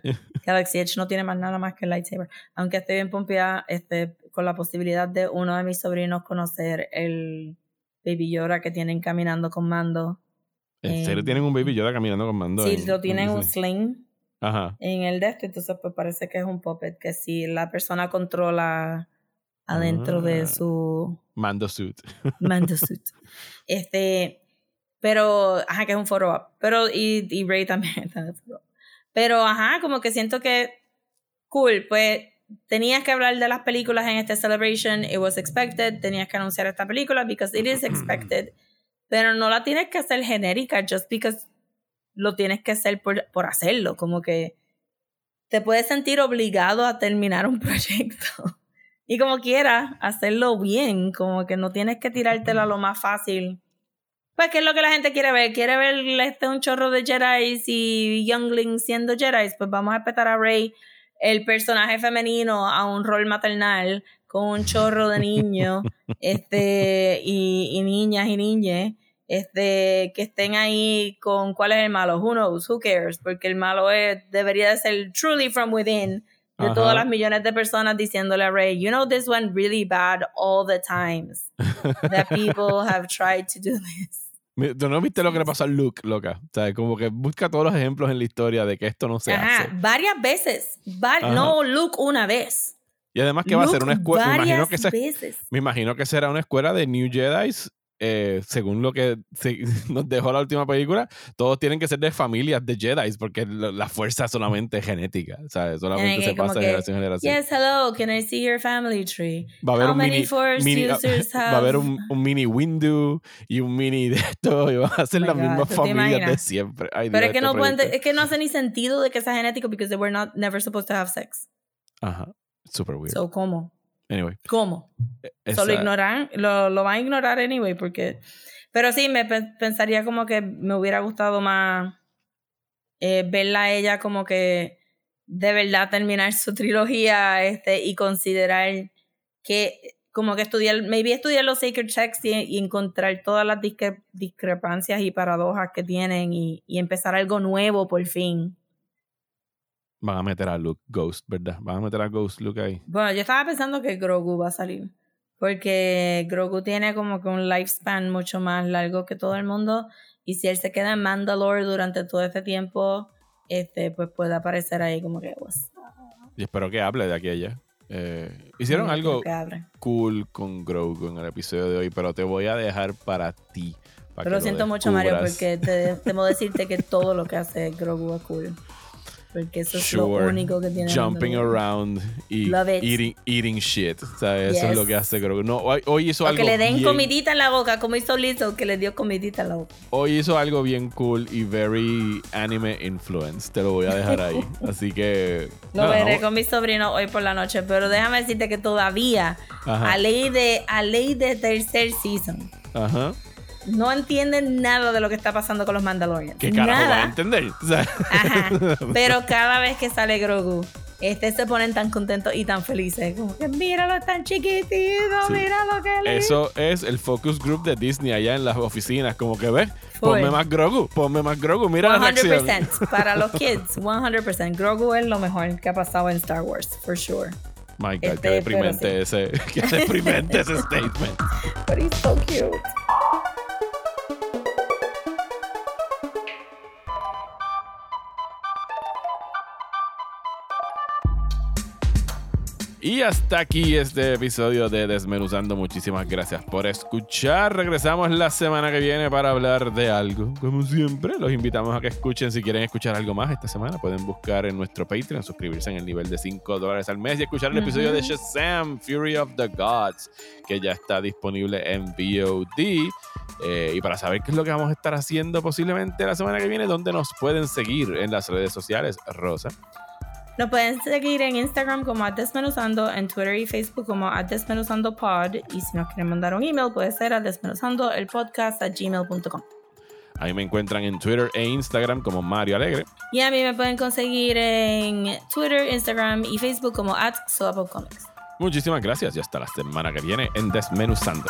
Galaxy Edge no tiene más nada más que el lightsaber. Aunque estoy bien pompeada este, con la posibilidad de uno de mis sobrinos conocer el Baby Yoda que tienen caminando con mando. ¿En serio em, tienen un Baby Yoda caminando con mando? Sí, en- lo en tienen un sling Ajá. en el de esto, entonces pues parece que es un puppet, que si la persona controla adentro de Ah. su Mando suit. mando suit. Este, pero, ajá, que es un op. Pero, y, y Ray también está en el op. Pero, ajá, como que siento que, cool, pues tenías que hablar de las películas en este celebration, it was expected, tenías que anunciar esta película because it is expected, pero no la tienes que hacer genérica just because lo tienes que hacer por, por hacerlo, como que te puedes sentir obligado a terminar un proyecto. Y como quieras, hacerlo bien, como que no tienes que tirártelo a lo más fácil. Pues, ¿qué es lo que la gente quiere ver? ¿Quiere ver este un chorro de Jedi y Younglings siendo Jedi? Pues vamos a respetar a Rey, el personaje femenino, a un rol maternal con un chorro de niños este, y, y niñas y niñas este, que estén ahí con cuál es el malo. Who knows? Who cares? Porque el malo es, debería de ser truly from within de Ajá. todas las millones de personas diciéndole a Rey, you know this went really bad all the times that people have tried to do this. ¿Tú no viste lo que le pasó a Luke, loca? O sea, como que busca todos los ejemplos en la historia de que esto no se Ajá, hace. varias veces. Va- Ajá. no Luke una vez. Y además que va a ser una escuela. Me imagino que esa- veces. Me imagino que será una escuela de New Jedi, eh, según lo que se- nos dejó la última película. Todos tienen que ser de familias de Jedi, porque lo- la fuerza es solamente genética, ¿sabes? Solamente se pasa de generación en generación. Yes, hello, can I see your family tree? Va a haber How un many mini, va a haber un, un mini Windu y un mini de esto, y van a ser Oh las God, mismas ¿tú te familias de siempre. Ay, Pero Dios, es que este no pueden, es que no hace ni sentido de que sea genético because they were not never supposed to have sex. Ajá, super weird. So, ¿cómo? anyway, ¿Cómo? esa- Solo ignoran, lo, lo van a ignorar anyway, porque. Pero sí, me pe- pensaría como que me hubiera gustado más eh, verla a ella como que de verdad terminar su trilogía este, y considerar que como que estudiar, maybe estudiar los sacred texts y, y encontrar todas las discre- discrepancias y paradojas que tienen y, y empezar algo nuevo por fin. Van a meter a Luke Ghost, ¿verdad? Van a meter a Ghost Luke ahí. Bueno, yo estaba pensando que Grogu va a salir. Porque Grogu tiene como que un lifespan mucho más largo que todo el mundo. Y si él se queda en Mandalore durante todo este tiempo, este, pues puede aparecer ahí como que. "What's up?". Y espero que hable de aquí a allá. Eh, hicieron No algo cool con Grogu en el episodio de hoy, pero te voy a dejar para ti. para Pero lo siento mucho, Mario, porque te, temo decirte que todo lo que hace Grogu es cool. Porque eso es Sure. lo único que tiene. Jumping around y eating, eating shit. ¿sabes? Eso es Yes. lo que hace Grogu. No, hoy, hizo O algo que le den bien, comidita en la boca, como hizo Lizzo, que le dio comidita en la boca. Hoy hizo algo bien cool y very anime influence. Te lo voy a dejar ahí. Así que. Lo veré con mi sobrino hoy por la noche, pero déjame decirte que todavía, Ajá. a ley de a ley de tercer season, Ajá. No entienden nada de lo que está pasando con los Mandalorians. ¿Qué carajo nada. va a entender? O sea, Ajá. Pero cada vez que sale Grogu, este se ponen tan contentos y tan felices. Como que míralo tan chiquitito, Sí. mira lo que le Eso es el focus group de Disney allá en las oficinas. Como que ves, Full. ponme más Grogu, ponme más Grogu, mira la reacción. 100% para los kids, 100%. Grogu es lo mejor que ha pasado en Star Wars, for sure. My God, Este, qué deprimente ese, qué deprimente ese statement. But he's so cute. Y hasta aquí este episodio de Desmenuzando. Muchísimas gracias por escuchar. Regresamos la semana que viene para hablar de algo. Como siempre, los invitamos a que escuchen. Si quieren escuchar algo más esta semana, pueden buscar en nuestro Patreon, suscribirse en el nivel de 5 dólares al mes y escuchar el episodio de. Shazam, Fury of the Gods, que ya está disponible en VOD. Eh, y para saber qué es lo que vamos a estar haciendo posiblemente la semana que viene, ¿dónde nos pueden seguir en las redes sociales? Rosa. Nos pueden seguir en Instagram como a Desmenuzando, en Twitter y Facebook como a Desmenuzando Pod. Y si nos quieren mandar un email, puede ser a desmenuzando el podcast a gmail.com. Ahí me encuentran en Twitter e Instagram como Mario Alegre. Y a mí me pueden conseguir en Twitter, Instagram y Facebook como at Comics. Muchísimas gracias y hasta la semana que viene en Desmenuzando.